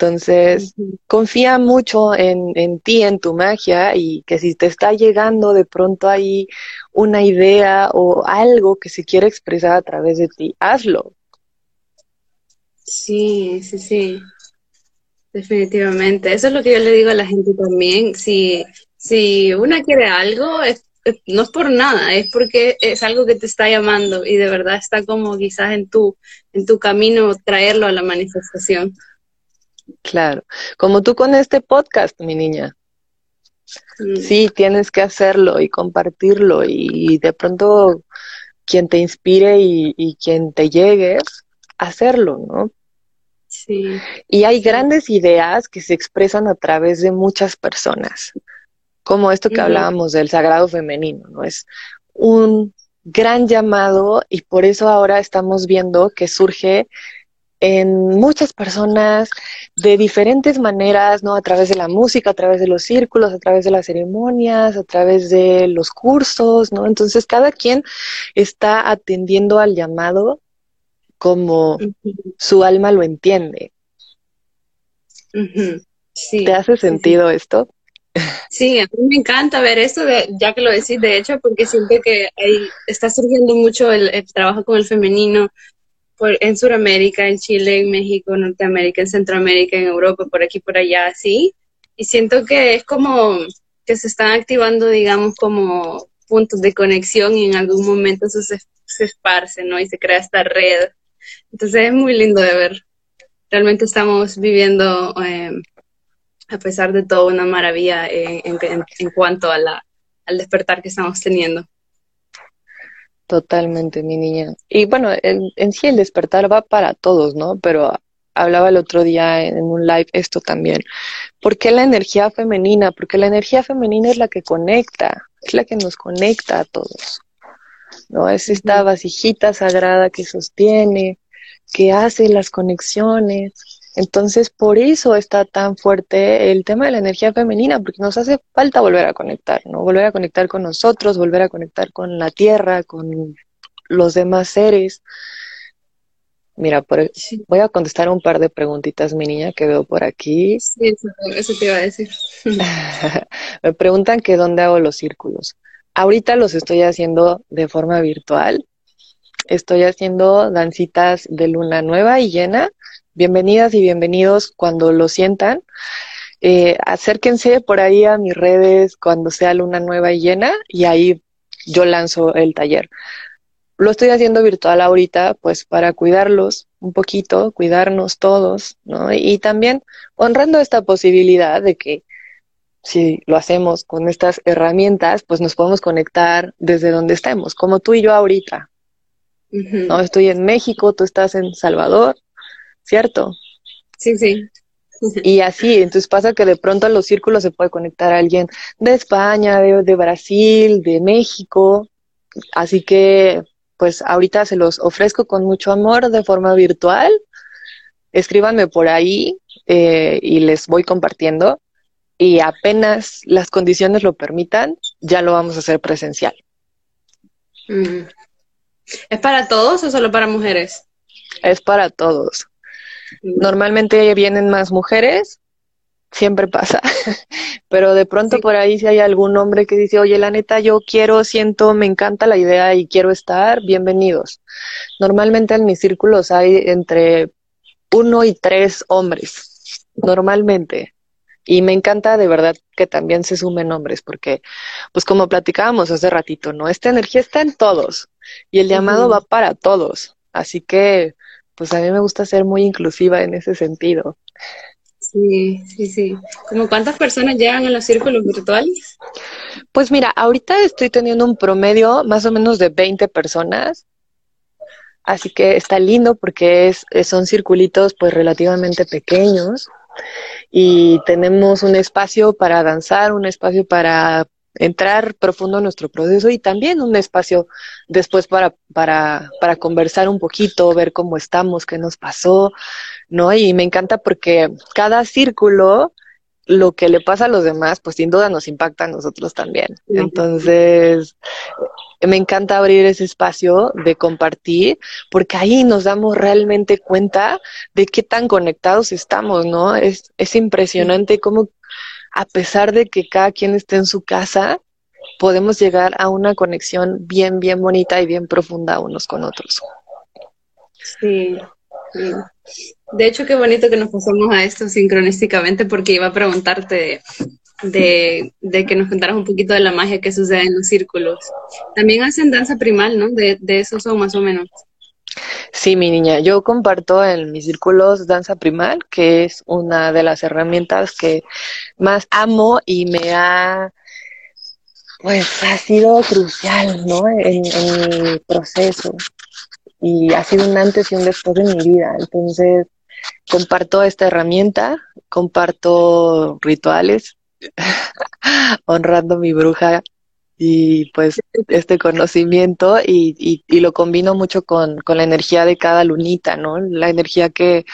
Entonces, confía mucho en, en, ti, en tu magia y que si te está llegando de pronto ahí una idea o algo que se quiere expresar a través de ti, hazlo. Sí, sí, sí. Definitivamente. Eso es lo que yo le digo a la gente también. Si, si una quiere algo, no es por nada, es porque es algo que te está llamando y de verdad está como quizás en tu, en tu camino traerlo a la manifestación. Claro, como tú con este podcast, mi niña. Mm. Sí, tienes que hacerlo y compartirlo y de pronto quien te inspire y, quien te llegue, hacerlo, ¿no? Sí. Y hay grandes ideas que se expresan a través de muchas personas, como esto que hablábamos del sagrado femenino, ¿no? Es un gran llamado y por eso ahora estamos viendo que surge en muchas personas de diferentes maneras, ¿no? A través de la música, a través de los círculos, a través de las ceremonias, a través de los cursos, ¿no? Entonces cada quien está atendiendo al llamado como su alma lo entiende. ¿Te hace sentido esto? Sí, a mí me encanta ver esto, de, ya que lo decís, de hecho, porque siento que ahí está surgiendo mucho el, el trabajo con el femenino, en Sudamérica, en Chile, en México, en Norteamérica, en Centroamérica, en Europa, por aquí, por allá, sí. Y siento que es como que se están activando, digamos, como puntos de conexión y en algún momento eso se, esparce, ¿no? Y se crea esta red. Entonces es muy lindo de ver. Realmente estamos viviendo, eh, a pesar de todo, una maravilla en, en, cuanto a al despertar que estamos teniendo. Totalmente, mi niña. Y bueno, en, en, sí el despertar va para todos, ¿no? Pero hablaba el otro día en un live esto también. ¿Por qué la energía femenina? Porque la energía femenina es la que conecta, es la que nos conecta a todos. ¿No? Es esta vasijita sagrada que sostiene, que hace las conexiones. Entonces, por eso está tan fuerte el tema de la energía femenina, porque nos hace falta volver a conectar, ¿no? Volver a conectar con nosotros, volver a conectar con la tierra, con los demás seres. Mira, por, voy a contestar un par de preguntitas, mi niña, que veo por aquí. Sí, eso, te iba a decir. Me preguntan que dónde hago los círculos. Ahorita los estoy haciendo de forma virtual. Estoy haciendo dancitas de luna nueva y llena. Bienvenidas y bienvenidos cuando lo sientan. Eh, acérquense por ahí a mis redes cuando sea luna nueva y llena y ahí yo lanzo el taller. Lo estoy haciendo virtual ahorita, pues para cuidarlos un poquito, cuidarnos todos, ¿no? Y también honrando esta posibilidad de que si lo hacemos con estas herramientas, pues nos podemos conectar desde donde estemos, como tú y yo ahorita. No, estoy en México, tú estás en Salvador, ¿cierto? Sí, sí. Y así, entonces pasa que de pronto a los círculos se puede conectar a alguien de España, de, de Brasil, de México. Así que pues ahorita se los ofrezco con mucho amor de forma virtual. Escríbanme por ahí eh, y les voy compartiendo. Y apenas las condiciones lo permitan, ya lo vamos a hacer presencial. Mm. ¿Es para todos o solo para mujeres? Es para todos. Normalmente vienen más mujeres, siempre pasa, pero de pronto por ahí si hay algún hombre que dice, oye, la neta, yo quiero, siento, me encanta la idea y quiero estar, bienvenidos. Normalmente en mis círculos hay entre uno y tres hombres, normalmente. Y me encanta de verdad que también se sumen hombres, porque, pues como platicábamos hace ratito, ¿no? Esta energía está en todos y el llamado va para todos. Así que, pues a mí me gusta ser muy inclusiva en ese sentido. Sí, sí, sí. ¿Cómo cuántas personas llegan a los círculos virtuales? Pues mira, ahorita estoy teniendo un promedio más o menos de 20 personas. Así que está lindo porque es, son circulitos pues relativamente pequeños y tenemos un espacio para danzar, un espacio para entrar profundo en nuestro proceso y también un espacio después para, para, para conversar un poquito, ver cómo estamos, qué nos pasó, ¿no? Y me encanta porque cada círculo, lo que le pasa a los demás, pues sin duda nos impacta a nosotros también. Entonces, me encanta abrir ese espacio de compartir, porque ahí nos damos realmente cuenta de qué tan conectados estamos, ¿no? Es, es impresionante cómo a pesar de que cada quien esté en su casa, podemos llegar a una conexión bien, bien bonita y bien profunda unos con otros. Sí, De hecho, qué bonito que nos pasamos a esto sincronísticamente porque iba a preguntarte de, que nos contaras un poquito de la magia que sucede en los círculos. También hacen danza primal, ¿no? De, de eso son más o menos. Sí, mi niña, yo comparto en mis círculos danza primal, que es una de las herramientas que más amo y me ha, pues, ha sido crucial, ¿no? En, mi proceso. Y ha sido un antes y un después de mi vida. Entonces, comparto esta herramienta, comparto rituales, honrando mi bruja y pues este conocimiento y, y, lo combino mucho con, con, la energía de cada lunita, ¿no? La energía que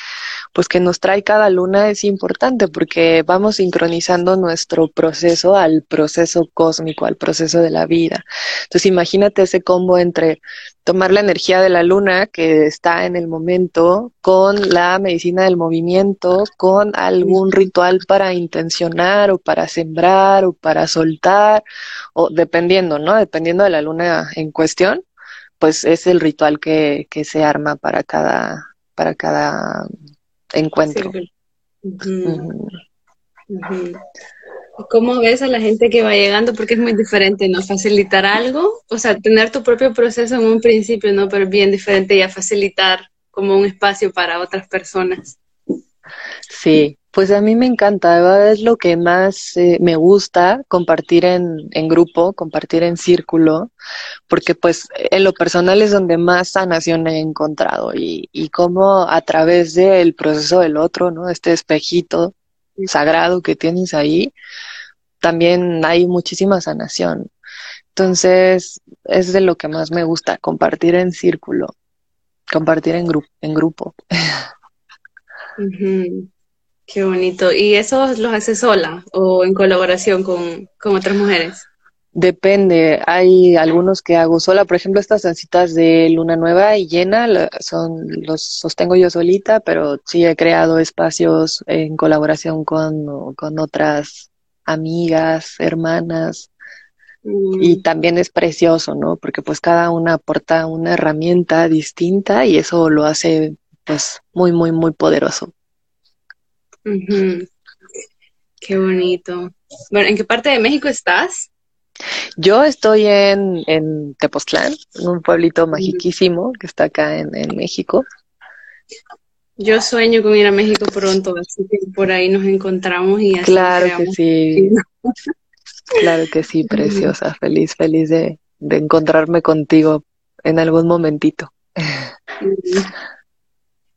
pues que nos trae cada luna es importante porque vamos sincronizando nuestro proceso al proceso cósmico, al proceso de la vida. Entonces imagínate ese combo entre tomar la energía de la luna que está en el momento con la medicina del movimiento, con algún ritual para intencionar o para sembrar o para soltar, o dependiendo, ¿no? Dependiendo de la luna en cuestión, pues es el ritual que, que se arma para cada, para cada encuentro. ¿Cómo ves a la gente que va llegando? Porque es muy diferente, ¿no? Facilitar algo, o sea, tener tu propio proceso en un principio, ¿no? Pero bien diferente ya facilitar como un espacio para otras personas. Sí, pues a mí me encanta, es lo que más eh, me gusta, compartir en, en, grupo, compartir en círculo, porque pues en lo personal es donde más sanación he encontrado y, y cómo a través del proceso del otro, ¿no? Este espejito sagrado que tienes ahí, también hay muchísima sanación. Entonces, es de lo que más me gusta, compartir en círculo, compartir en, grupo en grupo. Qué bonito. ¿Y eso los hace sola o en colaboración con, con otras mujeres? Depende, hay algunos que hago sola, por ejemplo, estas citas de luna nueva y llena son los sostengo yo solita, pero sí he creado espacios en colaboración con, con otras amigas, hermanas, y mm. también es precioso, ¿no? Porque pues cada una aporta una herramienta distinta y eso lo hace pues muy, muy, muy poderoso. Qué bonito. Bueno, ¿en qué parte de México estás? Yo estoy en, en Tepoztlán, en un pueblito magiquísimo que está acá en, México. Yo sueño con ir a México pronto, así que por ahí nos encontramos y así Claro que sí. claro que sí, preciosa. Feliz, feliz de, de encontrarme contigo en algún momentito.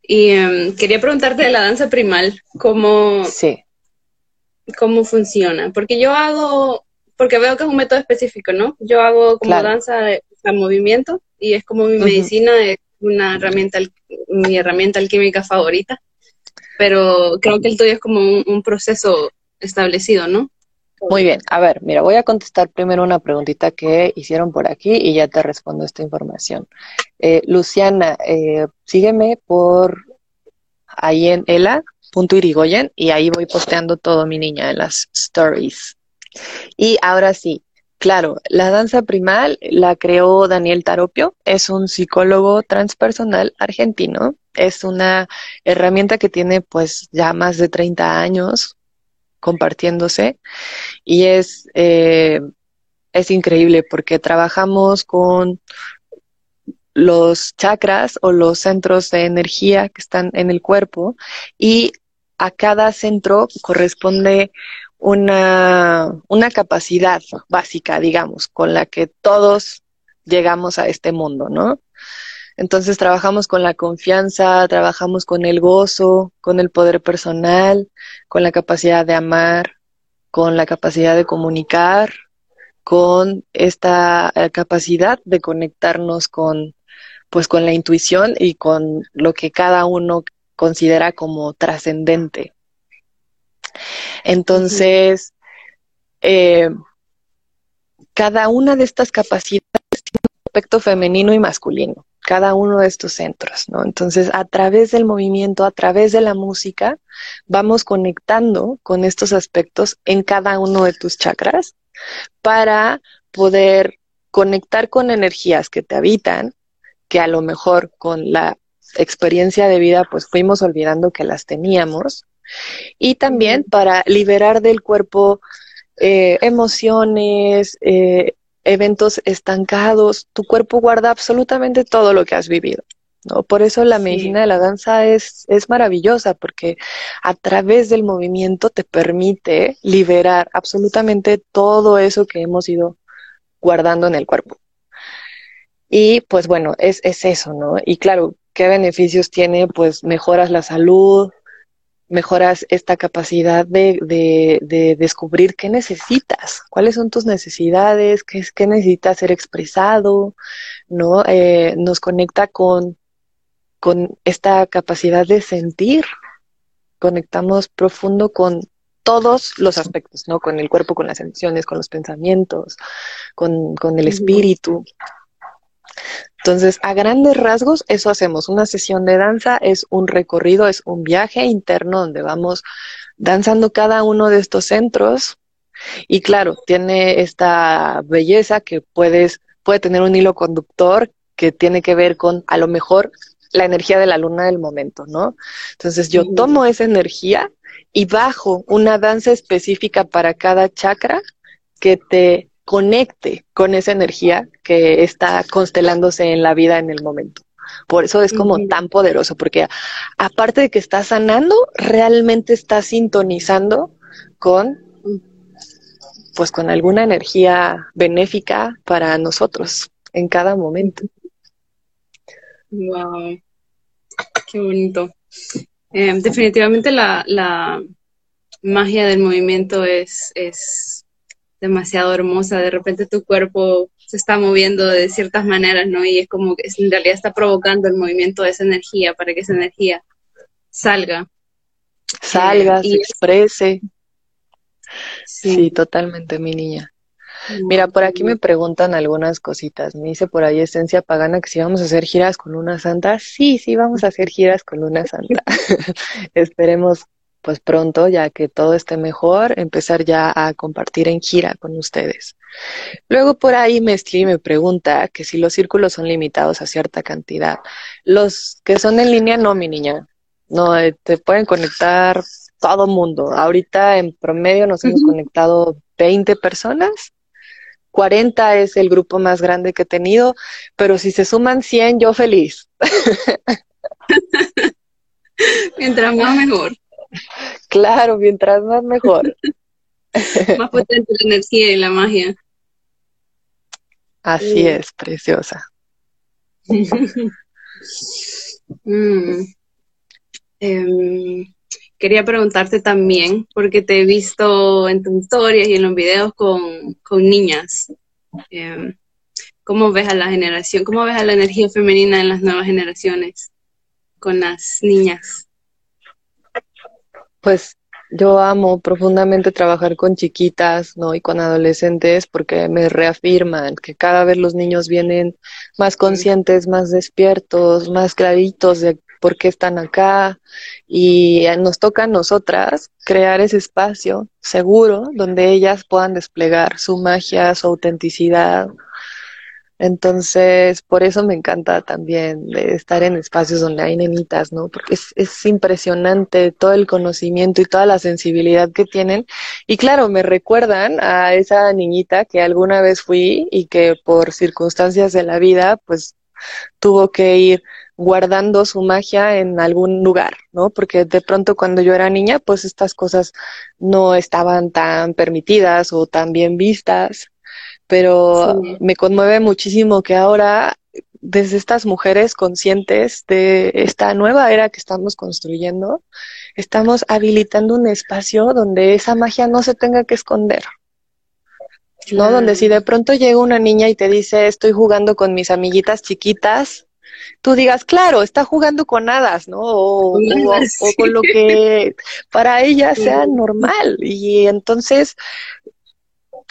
Y em, quería preguntarte de la danza primal, ¿cómo, sí. cómo funciona? Porque yo hago porque veo que es un método específico, ¿no? Yo hago como danza de, movimiento y es como mi medicina, es una herramienta, mi herramienta alquímica favorita, pero creo que el tuyo es como un, proceso establecido, ¿no? Muy bien, a ver, mira, voy a contestar primero una preguntita que hicieron por aquí y ya te respondo esta información. Eh, Luciana, eh, sígueme por ahí en ela.irigoyen y ahí voy posteando todo, mi niña, en las stories. Y ahora sí, claro, la danza primal la creó Daniel Taropio, es un psicólogo transpersonal argentino, es una herramienta que tiene pues ya más de 30 años compartiéndose y es, eh, es increíble porque trabajamos con los chakras o los centros de energía que están en el cuerpo y a cada centro corresponde una, una capacidad básica, digamos, con la que todos llegamos a este mundo, ¿no? Entonces trabajamos con la confianza, trabajamos con el gozo, con el poder personal, con la capacidad de amar, con la capacidad de comunicar, con esta eh, capacidad de conectarnos con pues con la intuición y con lo que cada uno considera como trascendente. Entonces, eh, cada una de estas capacidades tiene un aspecto femenino y masculino, cada uno de estos centros, ¿no? Entonces, a través del movimiento, a través de la música, vamos conectando con estos aspectos en cada uno de tus chakras para poder conectar con energías que te habitan, que a lo mejor con la experiencia de vida pues fuimos olvidando que las teníamos y también para liberar del cuerpo eh, emociones, eh, eventos estancados. Tu cuerpo guarda absolutamente todo lo que has vivido. ¿no? Por eso la medicina de la danza es, es maravillosa, porque a través del movimiento te permite liberar absolutamente todo eso que hemos ido guardando en el cuerpo. Y pues bueno, es, es eso, ¿no? Y claro, ¿qué beneficios tiene? Pues mejoras la salud, mejoras esta capacidad de, de, descubrir qué necesitas, cuáles son tus necesidades, qué, qué necesitas ser expresado, ¿no? Eh, nos conecta con, con esta capacidad de sentir, conectamos profundo con todos los aspectos, ¿no? Con el cuerpo, con las emociones, con los pensamientos, con, con el espíritu. Entonces, a grandes rasgos, eso hacemos. Una sesión de danza es un recorrido, es un viaje interno donde vamos danzando cada uno de estos centros. Y claro, tiene esta belleza que puedes, puede tener un hilo conductor que tiene que ver con, a lo mejor, la energía de la luna del momento, ¿no? Entonces yo tomo esa energía y bajo una danza específica para cada chakra que te conecte con esa energía que está constelándose en la vida en el momento. Por eso es como tan poderoso, porque aparte de que está sanando, realmente está sintonizando con pues con alguna energía benéfica para nosotros en cada momento. Wow, qué bonito. Eh, definitivamente la, la, magia del movimiento es, es demasiado hermosa. De repente tu cuerpo se está moviendo de ciertas maneras, ¿no? Y es como que en realidad está provocando el movimiento de esa energía para que esa energía salga. Salga, se exprese. sí, totalmente, mi niña. Mira, por aquí me preguntan algunas cositas. Me dice por ahí Esencia Pagana que si vamos a hacer giras con una santa. Sí, sí, vamos a hacer giras con una santa. Esperemos pues pronto, ya que todo esté mejor, empezar ya a compartir en gira con ustedes. Luego por ahí Mestli me pregunta que si los círculos son limitados a cierta cantidad. Los que son en línea, no, mi niña. No, eh, te pueden conectar todo mundo. Ahorita en promedio nos hemos conectado 20 personas 40 es el grupo más grande que he tenido, pero si se suman 100, yo feliz. mientras más mejor. Claro, mientras más mejor. más potente la energía y la magia. Así es, preciosa. Mm. Em, quería preguntarte también, porque te he visto en tus historias y en los videos con, niñas. Em, ¿Cómo ves a la generación? ¿Cómo ves a la energía femenina en las nuevas generaciones con las niñas? Pues yo amo profundamente trabajar con chiquitas, ¿no? Y con adolescentes porque me reafirman que cada vez los niños vienen más conscientes, más despiertos, más claritos de por qué están acá y nos toca a nosotras crear ese espacio seguro donde ellas puedan desplegar su magia, su autenticidad. Entonces, por eso me encanta también de estar en espacios donde hay nenitas, ¿no? Porque es, es impresionante todo el conocimiento y toda la sensibilidad que tienen. Y claro, me recuerdan a esa niñita que alguna vez fui y que por circunstancias de la vida, pues tuvo que ir guardando su magia en algún lugar, ¿no? Porque de pronto cuando yo era niña, pues estas cosas no estaban tan permitidas o tan bien vistas, pero me conmueve muchísimo que ahora desde estas mujeres conscientes de esta nueva era que estamos construyendo, estamos habilitando un espacio donde esa magia no se tenga que esconder. ¿No? Donde si de pronto llega una niña y te dice, estoy jugando con mis amiguitas chiquitas, tú digas, claro, está jugando con hadas, ¿no? O, con lo que para ella sea normal. Y entonces,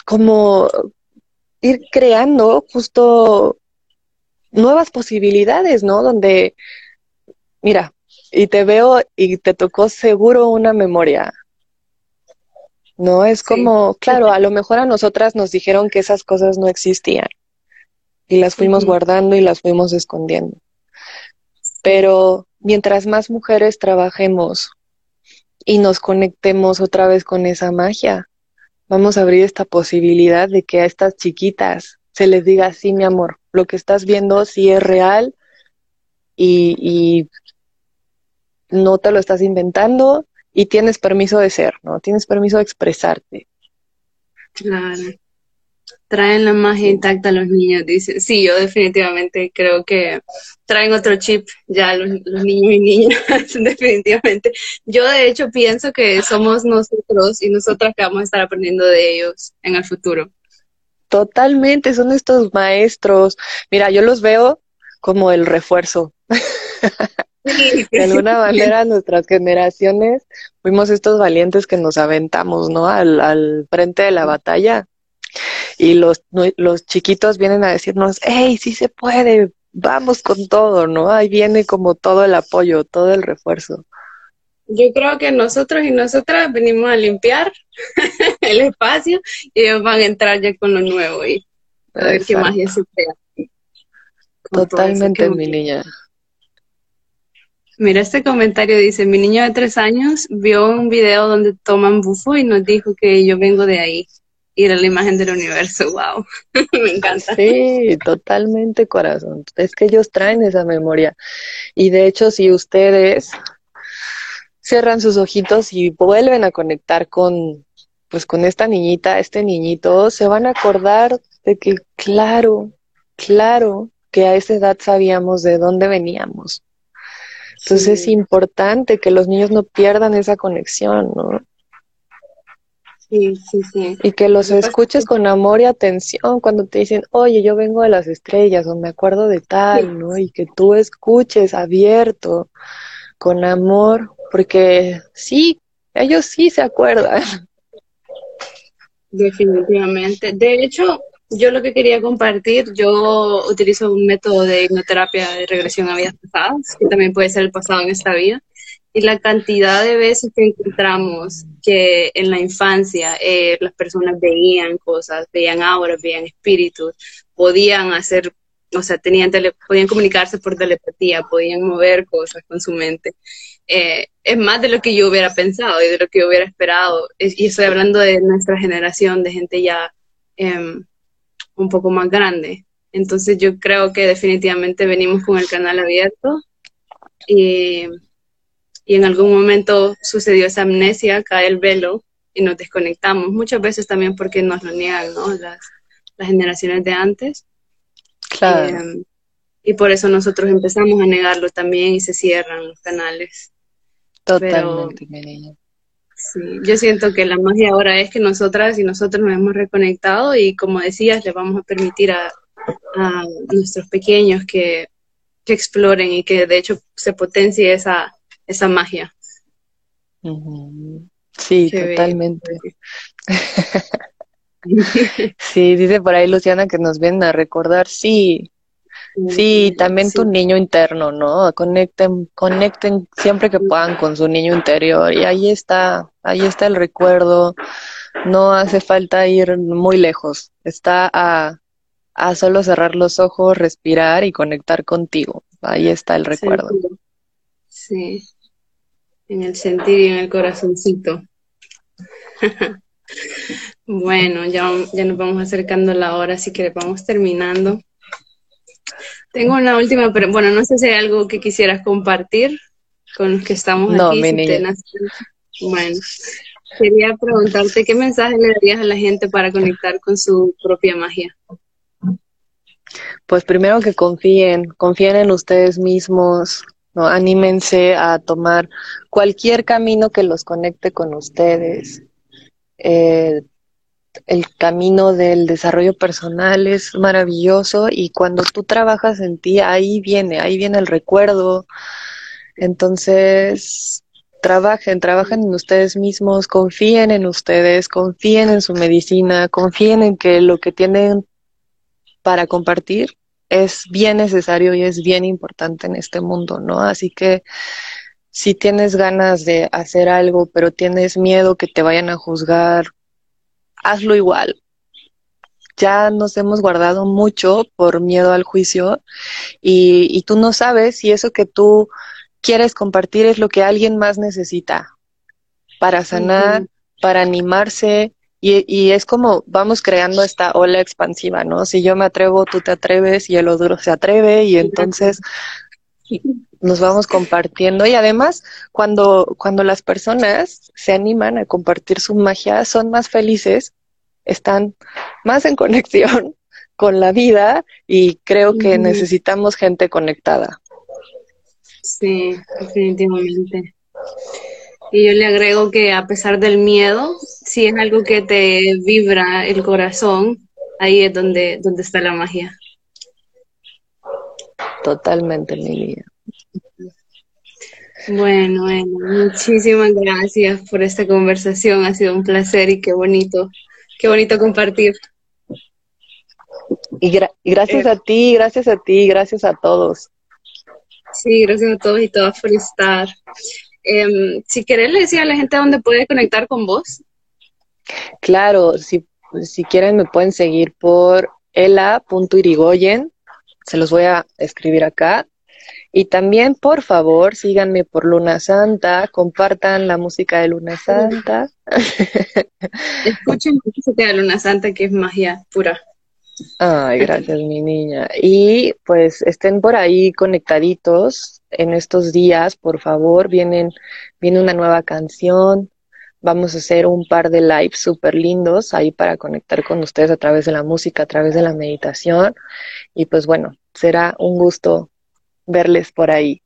como ir creando justo nuevas posibilidades, ¿no? Donde, mira, y te veo y te tocó seguro una memoria. No es como, claro, a lo mejor a nosotras nos dijeron que esas cosas no existían y las fuimos guardando y las fuimos escondiendo. Pero mientras más mujeres trabajemos y nos conectemos otra vez con esa magia, vamos a abrir esta posibilidad de que a estas chiquitas se les diga, sí, mi amor, lo que estás viendo sí es real y, y no te lo estás inventando y tienes permiso de ser, ¿no? Tienes permiso de expresarte. Claro traen la magia intacta a los niños, dice. Sí, yo definitivamente creo que traen otro chip ya los, niños y niñas, definitivamente. Yo de hecho pienso que somos nosotros y nosotras que vamos a estar aprendiendo de ellos en el futuro. Totalmente, son estos maestros. Mira, yo los veo como el refuerzo. de alguna manera nuestras generaciones fuimos estos valientes que nos aventamos, ¿no? Al, al frente de la batalla y los, los chiquitos vienen a decirnos, hey, sí se puede, vamos con todo, ¿no? Ahí viene como todo el apoyo, todo el refuerzo. Yo creo que nosotros y nosotras venimos a limpiar el espacio y ellos van a entrar ya con lo nuevo y a ver qué magia se crea. Totalmente, mi niña. Mira, este comentario dice, mi niño de tres años vio un video donde toman bufo y nos dijo que yo vengo de ahí. Y era la imagen del universo, wow, me encanta. Sí, totalmente corazón. Es que ellos traen esa memoria. Y de hecho, si ustedes cierran sus ojitos y vuelven a conectar con, pues con esta niñita, este niñito, se van a acordar de que, claro, claro, que a esa edad sabíamos de dónde veníamos. Entonces es importante que los niños no pierdan esa conexión, ¿no? Sí, sí, sí. Y que los escuches con amor y atención cuando te dicen, oye, yo vengo de las estrellas o me acuerdo de tal, ¿no? Y que tú escuches abierto, con amor, porque sí, ellos sí se acuerdan. Definitivamente. De hecho, yo lo que quería compartir, yo utilizo un método de hipnoterapia de regresión a vidas pasadas, que también puede ser el pasado en esta vida. Y la cantidad de veces que encontramos que en la infancia eh, las personas veían cosas, veían auras, veían espíritus, podían hacer, o sea, tenían podían comunicarse por telepatía, podían mover cosas con su mente. Eh, es más de lo que yo hubiera pensado y de lo que yo hubiera esperado. y estoy hablando de nuestra generación, de gente ya em, un poco más grande. Entonces yo creo que definitivamente venimos con el canal abierto y, y en algún momento sucedió esa amnesia, cae el velo y nos desconectamos. Muchas veces también porque nos lo niegan ¿no? las, las generaciones de antes. Claro. Em, y por eso nosotros empezamos a negarlo también y se cierran los canales. Totalmente, Sí, yo siento que la magia ahora es que nosotras y nosotros nos hemos reconectado y como decías, le vamos a permitir a, nuestros pequeños que, exploren y que de hecho se potencie esa, esa magia. Sí, totalmente. sí, dice por ahí Luciana que nos vienen a recordar, sí, Sí, también tu niño interno, ¿no? Conecten, conecten siempre que puedan con su niño interior y ahí está, ahí está el recuerdo. No hace falta ir muy lejos. Está a, a solo cerrar los ojos, respirar y conectar contigo. Ahí está el recuerdo. Sí, en el sentir y en el corazoncito. bueno, ya, ya nos vamos acercando la hora, así que vamos terminando. Tengo una última, pero bueno, no sé si hay algo que quisieras compartir con los que estamos no, aquí. bueno, quería preguntarte qué mensaje le darías a la gente para conectar con su propia magia. Pues primero que confíen, confíen en ustedes mismos, anímense a tomar cualquier camino que los conecte con ustedes. Eh, el camino del desarrollo personal es maravilloso y cuando tú trabajas en ti, ahí viene, ahí viene el recuerdo. Entonces, trabajen, trabajen en ustedes mismos, confíen en ustedes, confíen en su medicina, confíen en que lo que tienen para compartir es bien necesario y es bien importante en este mundo, ¿no? Así que si tienes ganas de hacer algo, pero tienes miedo que te vayan a juzgar hazlo igual. Ya nos hemos guardado mucho por miedo al juicio y, tú no sabes si eso que tú quieres compartir es lo que alguien más necesita para sanar, para animarse, y, y, es como vamos creando esta ola expansiva, ¿no? Si yo me atrevo, tú te atreves y el otro se atreve y entonces nos vamos compartiendo y además cuando, cuando las personas se animan a compartir su magia son más felices, están más en conexión con la vida y creo que necesitamos gente conectada. Sí, definitivamente. Y yo le agrego que a pesar del miedo, si es algo que te vibra el corazón, ahí es donde, donde está la magia. Totalmente, mi vida. Bueno, bueno, muchísimas gracias por esta conversación. Ha sido un placer y qué bonito, qué bonito compartir. Y, gracias eh, a ti, gracias a ti, gracias a todos. Sí, gracias a todos y todas por estar. Em, si querés, le decía a la gente dónde puede conectar con vos. Claro, si, si quieren me pueden seguir por ela.irigoyen, se los voy a escribir acá, Y también, por favor, síganme por Luna Santa, compartan la música de Luna Santa. Escuchen música de Luna Santa, que es magia pura. Ay, gracias, mi niña. Y pues estén por ahí conectaditos en estos días, por favor. Vienen, viene una nueva canción. Vamos a hacer un par de lives súper lindos ahí para conectar con ustedes a través de la música, a través de la meditación. Y pues bueno, será un gusto verles por ahí.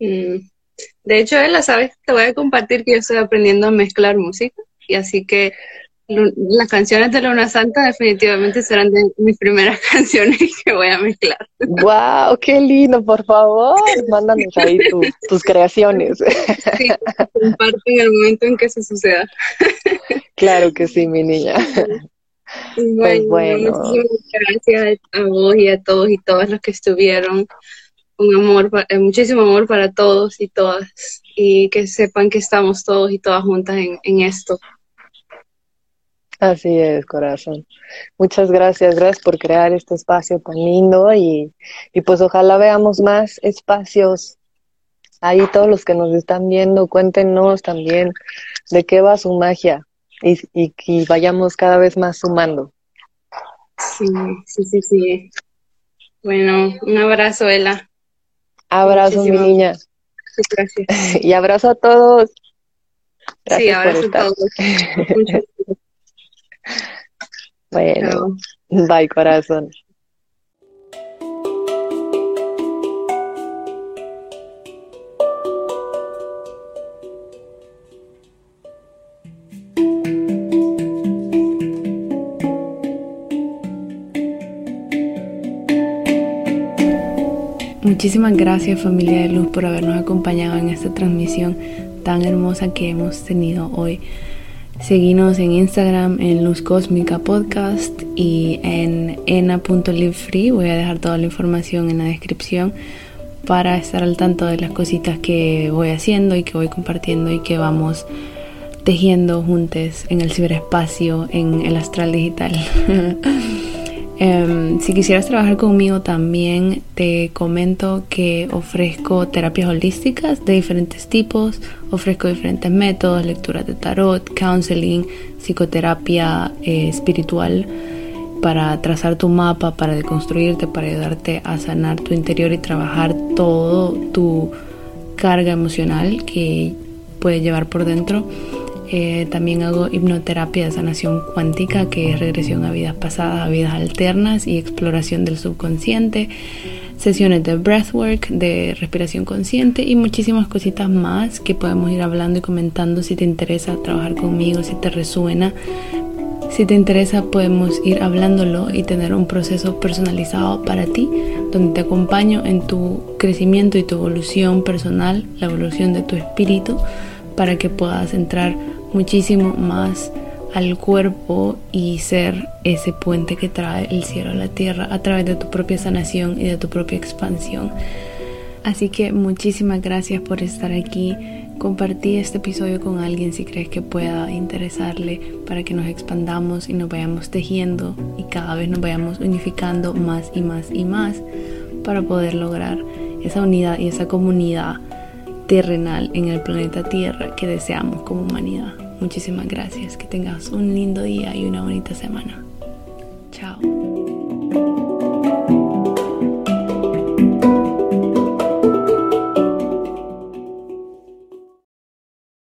Mm. De hecho, Ella, sabes, te voy a compartir que yo estoy aprendiendo a mezclar música y así que las canciones de Luna Santa definitivamente serán de mis primeras canciones que voy a mezclar. ¡Wow! ¡Qué lindo! Por favor, mándanos ahí tus creaciones. Sí, comparto en el momento en que eso suceda. Claro que sí, mi niña. Pues bueno, muchísimas gracias a vos y a todos y todas los que estuvieron. Un amor, eh, muchísimo amor para todos y todas. Y que sepan que estamos todos y todas juntas en, en esto. Así es, corazón. Muchas gracias, gracias por crear este espacio tan lindo y, y pues ojalá veamos más espacios. Ahí todos los que nos están viendo, cuéntenos también de qué va su magia y, y, vayamos cada vez más sumando. Sí, sí, sí, sí. Bueno, un abrazo, Ela. Abrazo, mi niña. Gracias. Y abrazo a todos. sí, abrazo a todos. bueno, bye, corazón. Muchísimas gracias familia de luz por habernos acompañado en esta transmisión tan hermosa que hemos tenido hoy. Seguinos en Instagram en Luz Cósmica Podcast y en ena.livefree. Voy a dejar toda la información en la descripción para estar al tanto de las cositas que voy haciendo y que voy compartiendo y que vamos tejiendo juntos en el ciberespacio, en el astral digital. Em, si quisieras trabajar conmigo también te comento que ofrezco terapias holísticas de diferentes tipos, ofrezco diferentes métodos, lecturas de tarot, counseling, psicoterapia eh, espiritual para trazar tu mapa, para deconstruirte, para ayudarte a sanar tu interior y trabajar todo tu carga emocional que puedes llevar por dentro eh, también hago hipnoterapia de sanación cuántica, que es regresión a vidas pasadas, a vidas alternas y exploración del subconsciente. Sesiones de breathwork, de respiración consciente y muchísimas cositas más que podemos ir hablando y comentando si te interesa trabajar conmigo, si te resuena. Si te interesa podemos ir hablándolo y tener un proceso personalizado para ti, donde te acompaño en tu crecimiento y tu evolución personal, la evolución de tu espíritu, para que puedas entrar muchísimo más al cuerpo y ser ese puente que trae el cielo a la tierra a través de tu propia sanación y de tu propia expansión. Así que muchísimas gracias por estar aquí. Compartí este episodio con alguien si crees que pueda interesarle para que nos expandamos y nos vayamos tejiendo y cada vez nos vayamos unificando más y más y más para poder lograr esa unidad y esa comunidad terrenal en el planeta Tierra que deseamos como humanidad. Muchísimas gracias, que tengas un lindo día y una bonita semana. Chao.